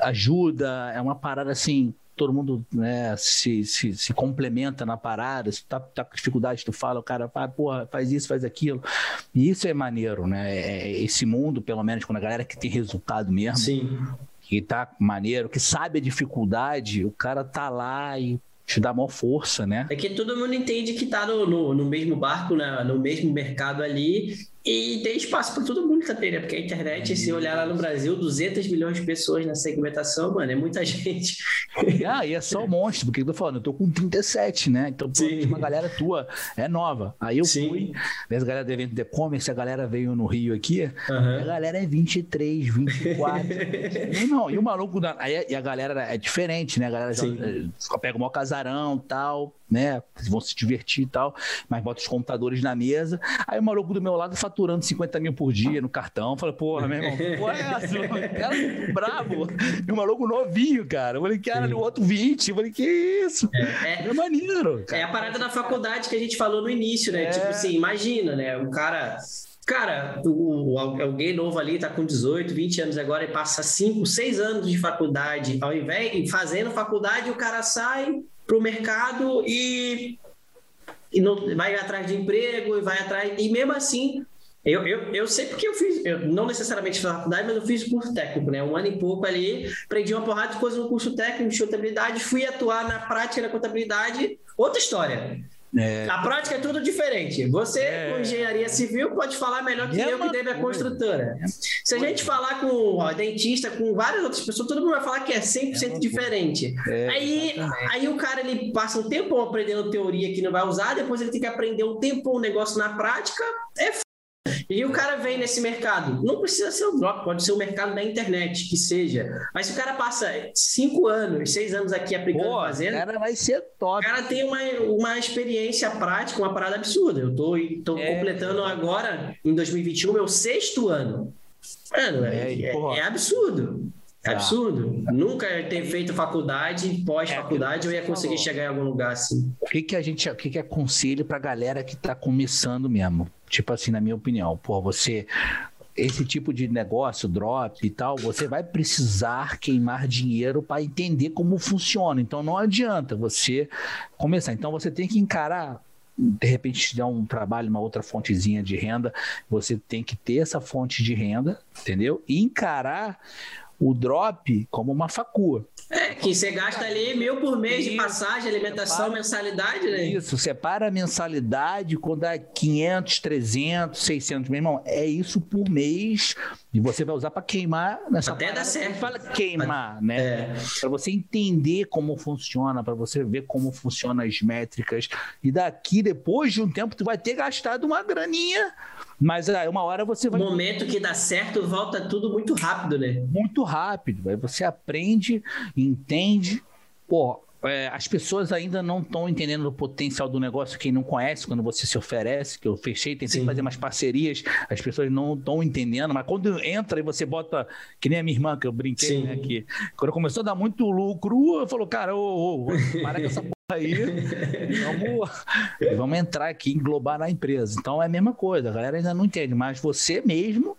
ajuda, é uma parada assim, todo mundo né, se, se, se, complementa na parada, se tá, tá com dificuldade, tu fala, o cara fala, porra, faz isso, faz aquilo. E isso é maneiro, né? É, é esse mundo, pelo menos, quando a galera que tem resultado mesmo. Sim. Que tá maneiro, que sabe a dificuldade, o cara tá lá e te dá maior força, né? É que todo mundo entende que tá no, no, no mesmo barco, né? no mesmo mercado ali, e tem espaço para todo mundo também, né? Porque a internet, se olhar lá no Brasil, 200 milhões de pessoas na segmentação, mano, é muita gente. Ah, e é só um monstro, porque eu tô falando, eu tô com 37, né? Então, uma galera tua é nova. Aí eu Sim. fui, essa galera do evento de e-commerce, a galera veio no Rio aqui, uhum. a galera é 23, 24. não, e o maluco, da... aí e a galera é diferente, né? A galera já, só pega o maior casarão e tal, né? Vão se divertir e tal, mas bota os computadores na mesa. Aí o maluco do meu lado faturando 50 mil por dia no cartão. Falei, porra, meu irmão, porra é essa? Cara bravo. E o maluco novinho, cara. Eu falei, cara, o outro 20. Eu falei, que isso? É, é, é maneiro. Cara. É a parada da faculdade que a gente falou no início, né? É... Tipo assim, imagina, né? O cara. Cara, o, alguém novo ali tá com 18, 20 anos agora e passa 5, 6 anos de faculdade. Ao invés de fazendo faculdade, o cara sai pro mercado e e não vai atrás de emprego e vai atrás e mesmo assim eu, eu, eu sei porque eu fiz, eu não necessariamente fiz faculdade, mas eu fiz curso técnico, né? Um ano e pouco ali, aprendi uma porrada de coisas no curso técnico de contabilidade, fui atuar na prática da contabilidade, outra história. É... A prática é tudo diferente. Você, é... com engenharia civil, pode falar melhor que é eu, que deve a construtora. É Se a gente falar com ó, dentista, com várias outras pessoas, todo mundo vai falar que é 100% é diferente. É, aí, aí o cara ele passa um tempo aprendendo teoria que não vai usar, depois ele tem que aprender um tempo um negócio na prática. É e o cara vem nesse mercado, não precisa ser o drop, pode ser o mercado da internet, que seja. Mas se o cara passa cinco anos, seis anos aqui aplicando, Pô, fazendo. O cara vai ser top. O cara tem uma, uma experiência prática, uma parada absurda. Eu tô, tô é, completando é. agora, em 2021, meu sexto ano. Mano, é, é, é absurdo. É absurdo. Nunca ter feito faculdade, pós-faculdade, é, eu ia conseguir falou. chegar em algum lugar assim. O que, que a gente, o que, que é conselho pra galera que tá começando mesmo? Tipo assim, na minha opinião, pô, você esse tipo de negócio, drop e tal, você vai precisar queimar dinheiro para entender como funciona. Então não adianta você começar. Então você tem que encarar de repente te dá um trabalho, uma outra fontezinha de renda, você tem que ter essa fonte de renda, entendeu? E encarar o drop como uma facua. É, que você gasta ali mil por mês de passagem, alimentação, separa, mensalidade, né? Isso, separa a mensalidade quando dá 500, 300, 600, meu irmão, é isso por mês e você vai usar para queimar nessa Até dá certo. Fala queimar, né? É. Para você entender como funciona, para você ver como funcionam as métricas e daqui depois de um tempo tu vai ter gastado uma graninha mas aí uma hora você vai. Momento que dá certo, volta tudo muito rápido, né? Muito rápido. Aí você aprende, entende. Pô, é, as pessoas ainda não estão entendendo o potencial do negócio, quem não conhece, quando você se oferece, que eu fechei, tentei Sim. fazer umas parcerias, as pessoas não estão entendendo, mas quando entra e você bota, que nem a minha irmã, que eu brinquei, Sim. né, que quando começou a dar muito lucro, eu falou, cara, ô, ô, para com essa porra aí, vamos, vamos entrar aqui, englobar na empresa. Então é a mesma coisa, a galera ainda não entende, mas você mesmo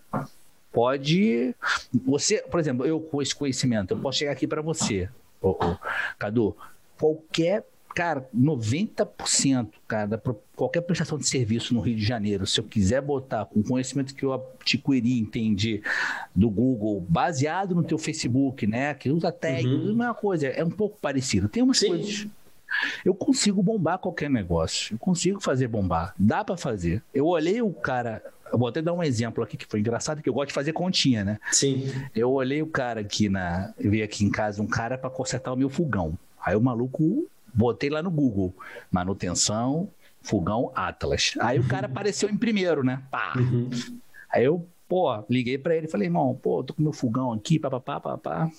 pode, você, por exemplo, eu com esse conhecimento, eu posso chegar aqui para você, ô, ô, Cadu, qualquer cara, 90%, cara, da, qualquer prestação de serviço no Rio de Janeiro, se eu quiser botar com o conhecimento que eu adquiri, entendi, do Google, baseado no teu Facebook, né, que usa tag, uhum. é uma coisa, é um pouco parecido. Tem umas Sim. coisas... Eu consigo bombar qualquer negócio. Eu consigo fazer bombar. Dá para fazer. Eu olhei o cara, eu vou até dar um exemplo aqui que foi engraçado, que eu gosto de fazer continha, né? Sim. Eu olhei o cara aqui na. Eu vi aqui em casa um cara para consertar o meu fogão. Aí o maluco, botei lá no Google, manutenção, fogão Atlas. Aí o cara apareceu em primeiro, né? Pá. Uhum. Aí eu, pô, liguei para ele e falei, irmão, pô, tô com meu fogão aqui, papapá, papapá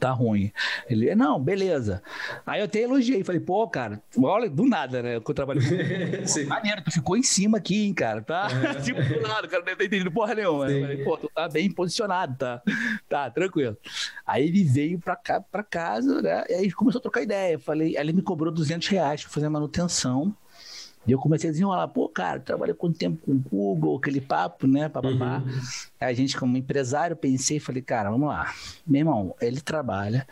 tá ruim. Ele, não, beleza. Aí eu até elogiei, falei, pô, cara, olha, do nada, né? Que eu trabalho com maneiro, tu ficou em cima aqui, hein, cara, tá? É. tipo, do nada, cara não tá entendendo porra nenhuma. Né? Falei, pô, tu tá bem posicionado, tá? Tá, tranquilo. Aí ele veio pra, cá, pra casa, né? E aí começou a trocar ideia. Falei, aí ele me cobrou 200 reais pra fazer manutenção. E eu comecei a desenrolar, pô, cara, trabalhei quanto tempo com o Google, aquele papo, né, papapá. Uhum. A gente, como empresário, pensei e falei, cara, vamos lá. Meu irmão, ele trabalha,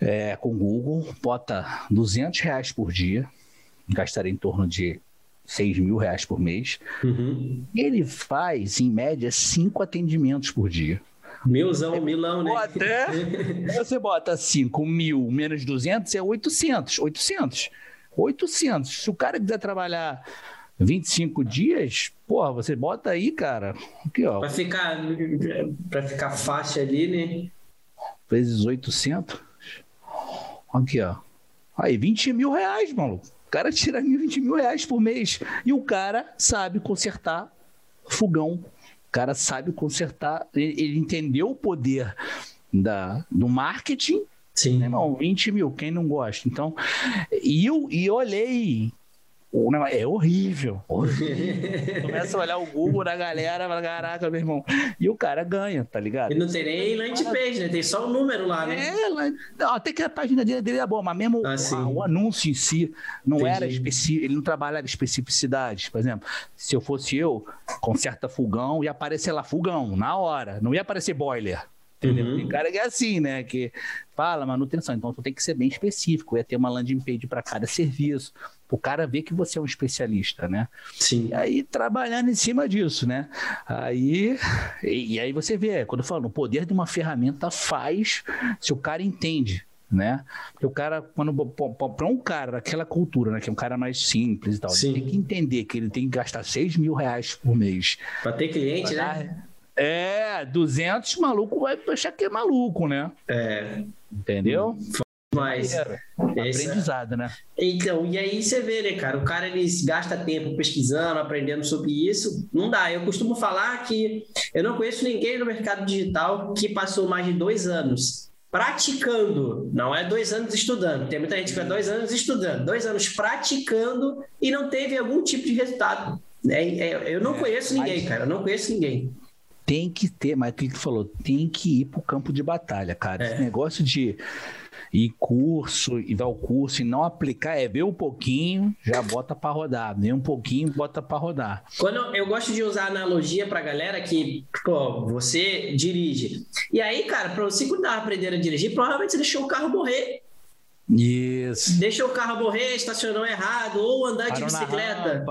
é, com o Google, bota 200 reais por dia, gastaria em torno de 6 mil reais por mês. Uhum. Ele faz, em média, cinco atendimentos por dia. Milzão, milão, né? Bota, você bota 5 mil menos 200 é 800. 800. 800. Se o cara quiser trabalhar 25 dias, porra, você bota aí, cara. Aqui, ó. Pra ficar, pra ficar fácil ali, né? Vezes 800. Aqui, ó. Aí, 20 mil reais, maluco. O cara tira 20 mil reais por mês. E o cara sabe consertar fogão. O cara sabe consertar. Ele, ele entendeu o poder da, do marketing. Sim. Né, irmão, 20 mil, quem não gosta? Então, e eu, e eu olhei é horrível. horrível. Começa a olhar o Google da galera, fala, caraca, meu irmão. E o cara ganha, tá ligado? E não tem nem landing page, né? Tem só o número lá, né? É, até que a página dele, é boa, mas mesmo ah, o, o, anúncio em si não Entendi. era específico, ele não trabalhava especificidade. Por exemplo, se eu fosse eu, conserta fogão, ia aparecer lá fogão, na hora. Não ia aparecer boiler. Entendeu? Uhum. Tem cara que é assim, né? Que fala manutenção. Então, tu tem que ser bem específico. Ia ter uma landing page para cada serviço. O cara ver que você é um especialista, né? Sim. E aí, trabalhando em cima disso, né? Aí, e, e aí você vê, quando eu falo, o poder de uma ferramenta faz se o cara entende né? Porque o cara, quando para um cara daquela cultura, né, que é um cara mais simples e tal, Sim. tem que entender que ele tem que gastar 6 mil reais por mês. Para ter cliente, né? É, 200 maluco vai achar que é maluco, né? É. Entendeu? Mas. Aprendizado, né? Então, e aí você vê, né, cara? O cara ele gasta tempo pesquisando, aprendendo sobre isso. Não dá. Eu costumo falar que eu não conheço ninguém no mercado digital que passou mais de dois anos praticando, não é dois anos estudando. Tem muita gente que é dois anos estudando, dois anos praticando e não teve algum tipo de resultado. Né? Eu não é, conheço ninguém, cara. Eu não conheço ninguém tem que ter, mas o que falou, tem que ir para o campo de batalha, cara. É. Esse negócio de ir curso e dar o curso e não aplicar é ver um pouquinho, já bota para rodar, ver um pouquinho, bota para rodar. Quando eu gosto de usar analogia para galera que, pô, você dirige. E aí, cara, para você cuidar aprender a dirigir, provavelmente você deixou o carro morrer isso. Deixa o carro morrer, estacionou errado, ou andar Parou de bicicleta.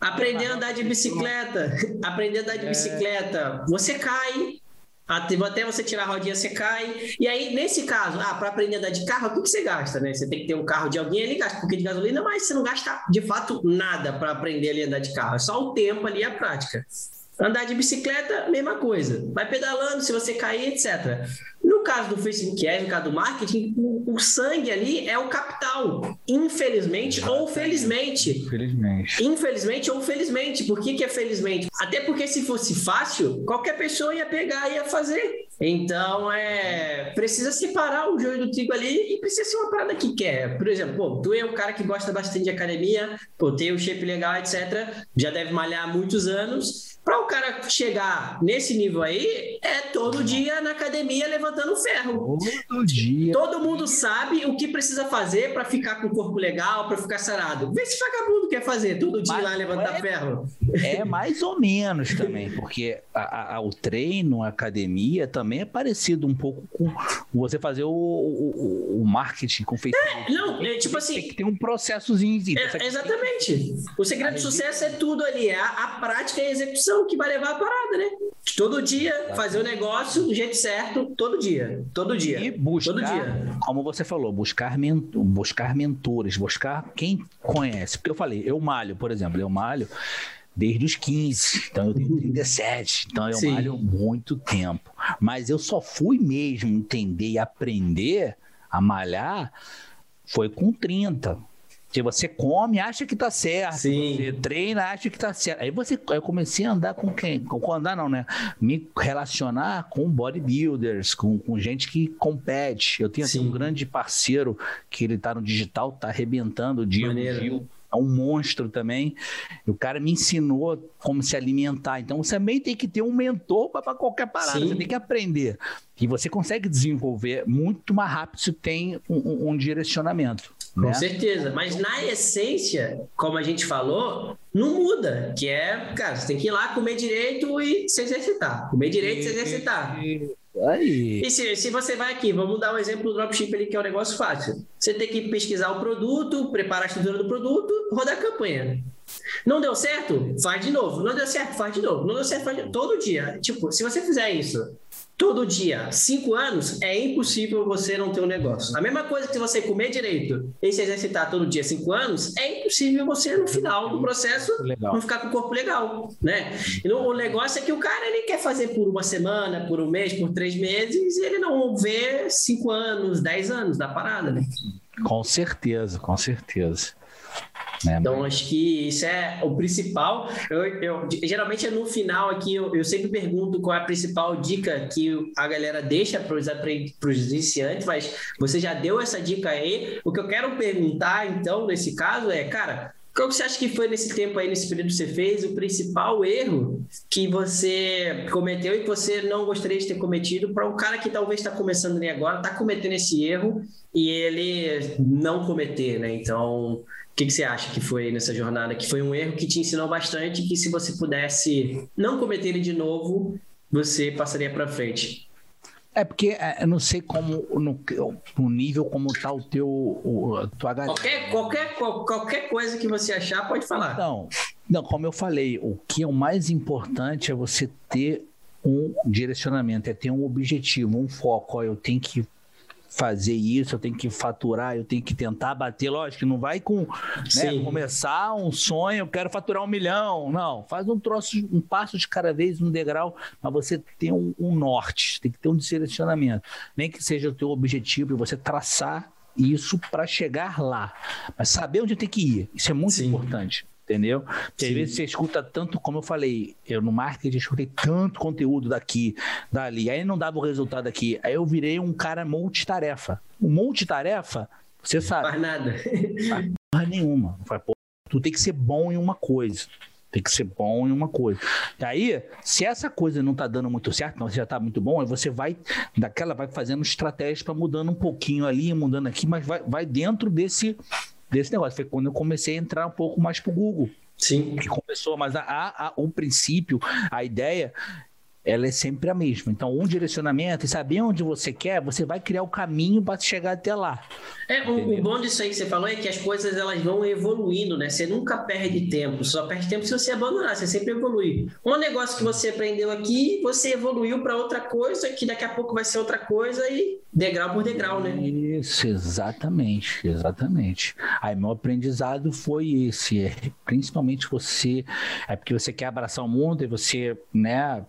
Aprender a andar de bicicleta. Aprender a andar de é. bicicleta. Você cai, até você tirar a rodinha, você cai. E aí, nesse caso, ah, para aprender a andar de carro, o que você gasta, né? Você tem que ter um carro de alguém, ele gasta um pouquinho de gasolina, mas você não gasta de fato nada para aprender ali a andar de carro. É só o tempo ali e a prática. Andar de bicicleta, mesma coisa. Vai pedalando, se você cair, etc. No caso do Facebook Ads, no caso do marketing, o, o sangue ali é o capital. Infelizmente ou felizmente. Infelizmente. Infelizmente ou felizmente. Por que, que é felizmente? Até porque se fosse fácil, qualquer pessoa ia pegar e ia fazer. Então, é precisa separar o joio do trigo ali e precisa ser uma parada que quer. Por exemplo, pô, tu é um cara que gosta bastante de academia, pô, tem o shape legal, etc. Já deve malhar há muitos anos para o cara chegar nesse nível aí, é todo dia na academia levantando ferro. Todo dia. Todo mundo sabe o que precisa fazer para ficar com o corpo legal, para ficar sarado. Vê se vagabundo quer fazer todo dia Mas lá levantar é, ferro. É mais ou menos também, porque a, a, o treino, a academia também é parecido um pouco com você fazer o, o, o marketing com Facebook. É, não, é, tipo assim. Tem que ter um processozinho. É, exatamente. O segredo do sucesso é tudo ali, é a, a prática e a execução que vai levar a parada, né? Todo dia, fazer o negócio do jeito certo, todo dia. Todo dia. E buscar, todo dia. como você falou, buscar, mentor, buscar mentores, buscar quem conhece. Porque eu falei, eu malho, por exemplo, eu malho desde os 15, então eu tenho 37, então eu Sim. malho muito tempo. Mas eu só fui mesmo entender e aprender a malhar foi com 30. Porque você come, acha que tá certo. Sim. Você treina, acha que tá certo. Aí você, eu comecei a andar com quem? Com andar não, né? Me relacionar com bodybuilders, com, com gente que compete. Eu tenho um grande parceiro que ele tá no digital, tá arrebentando o Diego Gil é um monstro também. E o cara me ensinou como se alimentar. Então você também tem que ter um mentor para qualquer parada. Sim. Você tem que aprender. E você consegue desenvolver muito mais rápido se tem um, um, direcionamento. Com né? certeza. Mas na essência, como a gente falou, não muda, que é, cara, você tem que ir lá comer direito e se exercitar. Comer direito e se exercitar. Aí. E se, se você vai aqui, vamos dar um exemplo do dropship ali, que é um negócio fácil. Você tem que pesquisar o produto, preparar a estrutura do produto, rodar a campanha. Não deu certo? Faz de novo. Não deu certo? Faz de novo. Não deu certo? Faz de novo. Todo dia. Tipo, se você fizer isso todo dia, cinco anos, é impossível você não ter um negócio. A mesma coisa que você comer direito e se exercitar todo dia, cinco anos, é impossível você, no final do processo, legal. não ficar com o corpo legal, né? E o negócio é que o cara, ele quer fazer por uma semana, por um mês, por três meses, e ele não vê cinco anos, dez anos da parada, né? Com certeza, com certeza. Né? Então, acho que isso é o principal. Eu, eu geralmente é no final aqui, eu, eu, sempre pergunto qual é a principal dica que a galera deixa para os iniciantes, mas você já deu essa dica aí. O que eu quero perguntar, então, nesse caso, é, cara, qual que você acha que foi nesse tempo aí, nesse período que você fez, o principal erro que você cometeu e que você não gostaria de ter cometido para um cara que talvez está começando ali agora, está cometendo esse erro e ele não cometer, né? Então, o que, que, você acha que foi nessa jornada? Que foi um erro que te ensinou bastante, que se você pudesse não cometer ele de novo, você passaria para frente. É porque é, eu não sei como no, no nível como tá o teu o, a tua qualquer, qualquer qualquer coisa que você achar pode falar. Então, não, como eu falei, o que é o mais importante é você ter um direcionamento, é ter um objetivo, um foco. Ó, eu tenho que fazer isso, eu tenho que faturar, eu tenho que tentar bater. Lógico que não vai com né, começar um sonho, eu quero faturar um milhão. Não, faz um troço, um passo de cada vez, um degrau, mas você tem um, um norte, tem que ter um direcionamento. Nem que seja o teu objetivo, você traçar isso para chegar lá. Mas saber onde tem que ir, isso é muito Sim. importante entendeu? Porque às vezes você escuta tanto, como eu falei, eu no marketing escutei tanto conteúdo daqui, dali, aí não dava o resultado aqui, aí eu virei um cara multitarefa. O multitarefa, você sabe. Faz nada. Faz porra nenhuma. Faz porra. Tu tem que ser bom em uma coisa. Tem que ser bom em uma coisa. E aí, se essa coisa não tá dando muito certo, não, você já tá muito bom, aí você vai, daquela, vai fazendo estratégias para mudando um pouquinho ali, mudando aqui, mas vai, vai dentro desse desse negócio. Foi quando eu comecei a entrar um pouco mais pro Google. Sim. Que começou, mas a, a, o princípio, a ideia ela é sempre a mesma. Então, um direcionamento e saber onde você quer, você vai criar o caminho para chegar até lá. É, o, o, bom disso aí que você falou é que as coisas elas vão evoluindo, né? Você nunca perde tempo, só perde tempo se você abandonar, você sempre evolui. Um negócio que você aprendeu aqui, você evoluiu para outra coisa, que daqui a pouco vai ser outra coisa e degrau por degrau, né? Isso, exatamente, exatamente. Aí meu aprendizado foi esse, é, principalmente você, é porque você quer abraçar o mundo e você, né,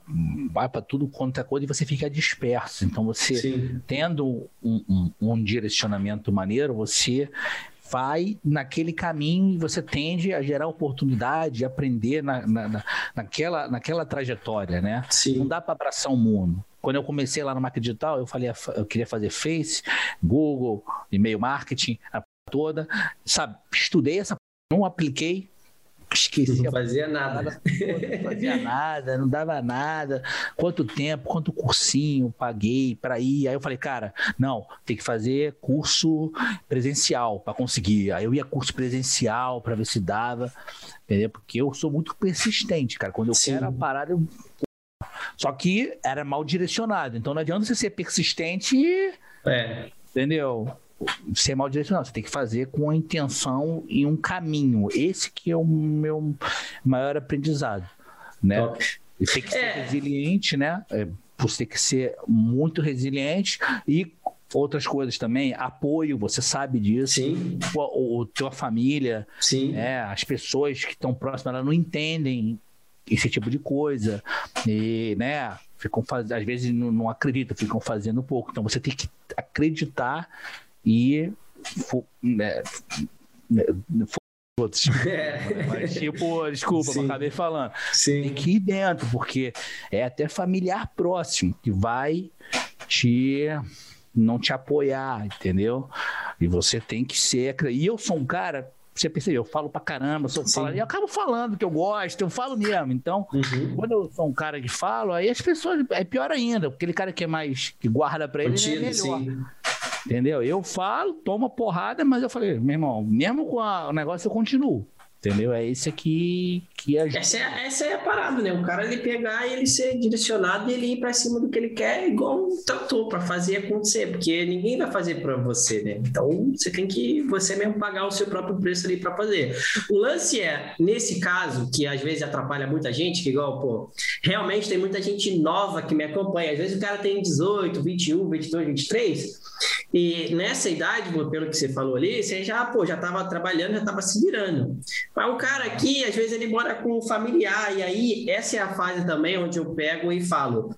vai para tudo quanto é coisa e você fica disperso. Então você Sim. tendo um, um, um direcionamento maneiro, você vai naquele caminho e você tende a gerar oportunidade, aprender na, na, na, naquela, naquela trajetória, né? Sim. Não dá para abraçar o mundo. Quando eu comecei lá no marketing digital, eu falei, eu queria fazer Face, Google, e-mail marketing, a toda, sabe? Estudei essa, não apliquei, esqueci. Não fazia nada. Não fazia nada, não dava nada. Quanto tempo, quanto cursinho paguei para ir. Aí eu falei, cara, não, tem que fazer curso presencial para conseguir. Aí eu ia curso presencial para ver se dava, entendeu? Porque eu sou muito persistente, cara. Quando eu Sim. quero a parada, eu só que era mal direcionado. Então não adianta você ser persistente e. É. Entendeu? Ser mal direcionado. Você tem que fazer com a intenção e um caminho. Esse que é o meu maior aprendizado. Né? Tem que ser é. resiliente, né? É, você tem que ser muito resiliente e outras coisas também, apoio, você sabe disso. Sim. O, o tua família, Sim. Né? as pessoas que estão próximas, elas não entendem esse tipo de coisa. E, né, ficam faz... às vezes não, não acreditam, ficam fazendo pouco. Então você tem que acreditar e. Né, né outros. É. Mas, tipo, desculpa, Sim. acabei falando. Sim. Tem que ir dentro, porque é até familiar próximo que vai te não te apoiar, entendeu? E você tem que ser. E eu sou um cara você percebeu, eu falo pra caramba, sou falo, eu acabo falando que eu gosto, eu falo mesmo. Então, uhum. quando eu sou um cara que falo, aí as pessoas. É pior ainda, aquele cara que é mais. que guarda pra ele Contido, é melhor. Sim. Entendeu? Eu falo, tomo porrada, mas eu falei, meu irmão, mesmo com a, o negócio eu continuo. Entendeu? É esse aqui que a gente... essa, é, essa é a parada, né? O cara ele pegar e ele ser direcionado e ele ir para cima do que ele quer, igual um trator, para fazer acontecer, porque ninguém vai fazer para você, né? Então você tem que você mesmo pagar o seu próprio preço ali para fazer. O lance é, nesse caso, que às vezes atrapalha muita gente, que igual, pô, realmente tem muita gente nova que me acompanha. Às vezes o cara tem 18, 21, 22, 23, e nessa idade, pelo que você falou ali, você já, pô, já estava trabalhando, já estava se virando. Mas o cara aqui, às vezes, ele mora com um familiar, e aí essa é a fase também onde eu pego e falo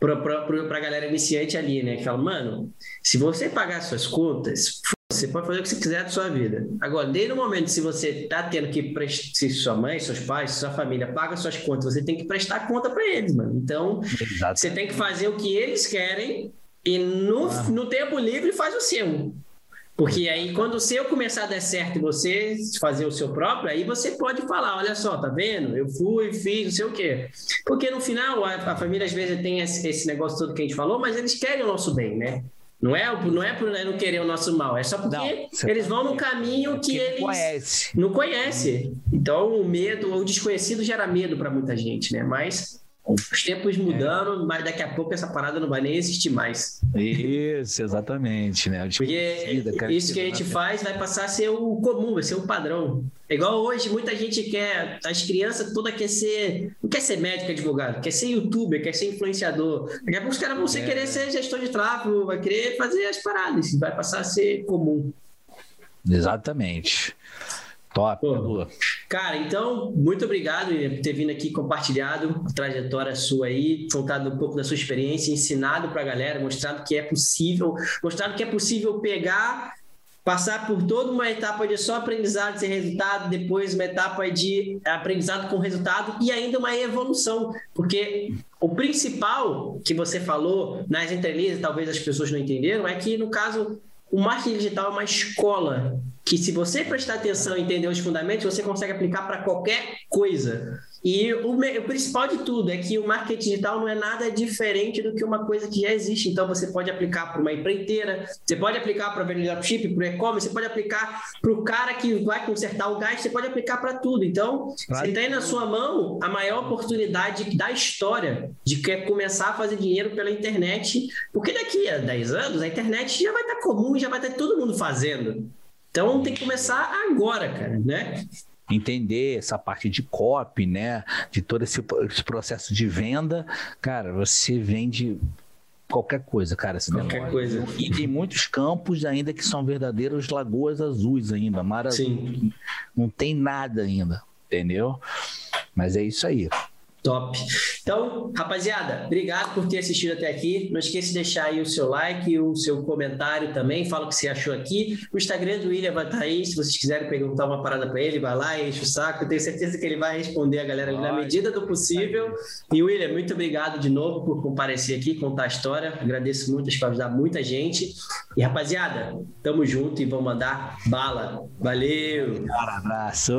para a galera iniciante ali, né? Que fala, mano, se você pagar suas contas, você pode fazer o que você quiser da sua vida. Agora, desde o momento se você está tendo que prestar, se sua mãe, seus pais, sua família paga suas contas, você tem que prestar conta para eles, mano. Então, Exatamente. você tem que fazer o que eles querem e no, ah. no tempo livre faz o seu. Porque aí, quando o seu começar a dar certo e você fazer o seu próprio, aí você pode falar: olha só, tá vendo? Eu fui, fiz, não sei o quê. Porque no final, a, a família às vezes tem esse, esse, negócio todo que a gente falou, mas eles querem o nosso bem, né? Não é, não é por não querer o nosso mal, é só porque não, eles vão no caminho que eles conhece. não conhecem. Então, o medo, o desconhecido gera medo para muita gente, né? Mas os tempos mudando, é. mas daqui a pouco essa parada não vai nem existir mais. Isso, exatamente, né? Porque isso que a gente faz vai passar a ser o comum, vai ser o padrão. É igual hoje, muita gente quer, as crianças toda quer ser, não quer ser médico advogado, quer ser youtuber, quer ser influenciador. Daqui a pouco os caras vão é. querer ser gestor de tráfego, vai querer fazer as paradas, vai passar a ser comum. Exatamente. Top. Pô, cara, então, muito obrigado por ter vindo aqui compartilhado a trajetória sua aí, contado um pouco da sua experiência, ensinado para a galera, mostrado que é possível, mostrado que é possível pegar, passar por toda uma etapa de só aprendizado sem resultado, depois uma etapa de aprendizado com resultado e ainda uma evolução, porque o principal que você falou nas entrelinhas, talvez as pessoas não entenderam, é que no caso o marketing digital é uma escola que se você prestar atenção e entender os fundamentos, você consegue aplicar para qualquer coisa. E o, o, principal de tudo é que o marketing digital não é nada diferente do que uma coisa que já existe. Então, você pode aplicar para uma empreiteira, você pode aplicar para venda dropship, para o e-commerce, você pode aplicar para o cara que vai consertar o gás, você pode aplicar para tudo. Então, claro. você tem na sua mão a maior oportunidade da história de quer começar a fazer dinheiro pela internet, porque daqui a 10 anos a internet já vai estar comum, já vai estar todo mundo fazendo. Então, tem que começar agora, cara, né? entender essa parte de copy, né? De todo esse, esse processo de venda, cara, você vende qualquer coisa, cara. Qualquer coisa. E tem muitos campos ainda que são verdadeiros lagoas azuis ainda, mar azul. Não tem nada ainda, entendeu? Mas é isso aí. Top. Então, rapaziada, obrigado por ter assistido até aqui. Não esqueça de deixar aí o seu like, o seu comentário também. Fala o que você achou aqui. O Instagram do William vai estar tá aí. Se vocês quiserem perguntar uma parada para ele, vai lá, enche o saco. Eu tenho certeza que ele vai responder a galera na medida do possível. E William, muito obrigado de novo por comparecer aqui, contar a história. Agradeço muito, acho que vai ajudar muita gente. E rapaziada, tamo junto e vamos mandar bala. Valeu! Um abraço!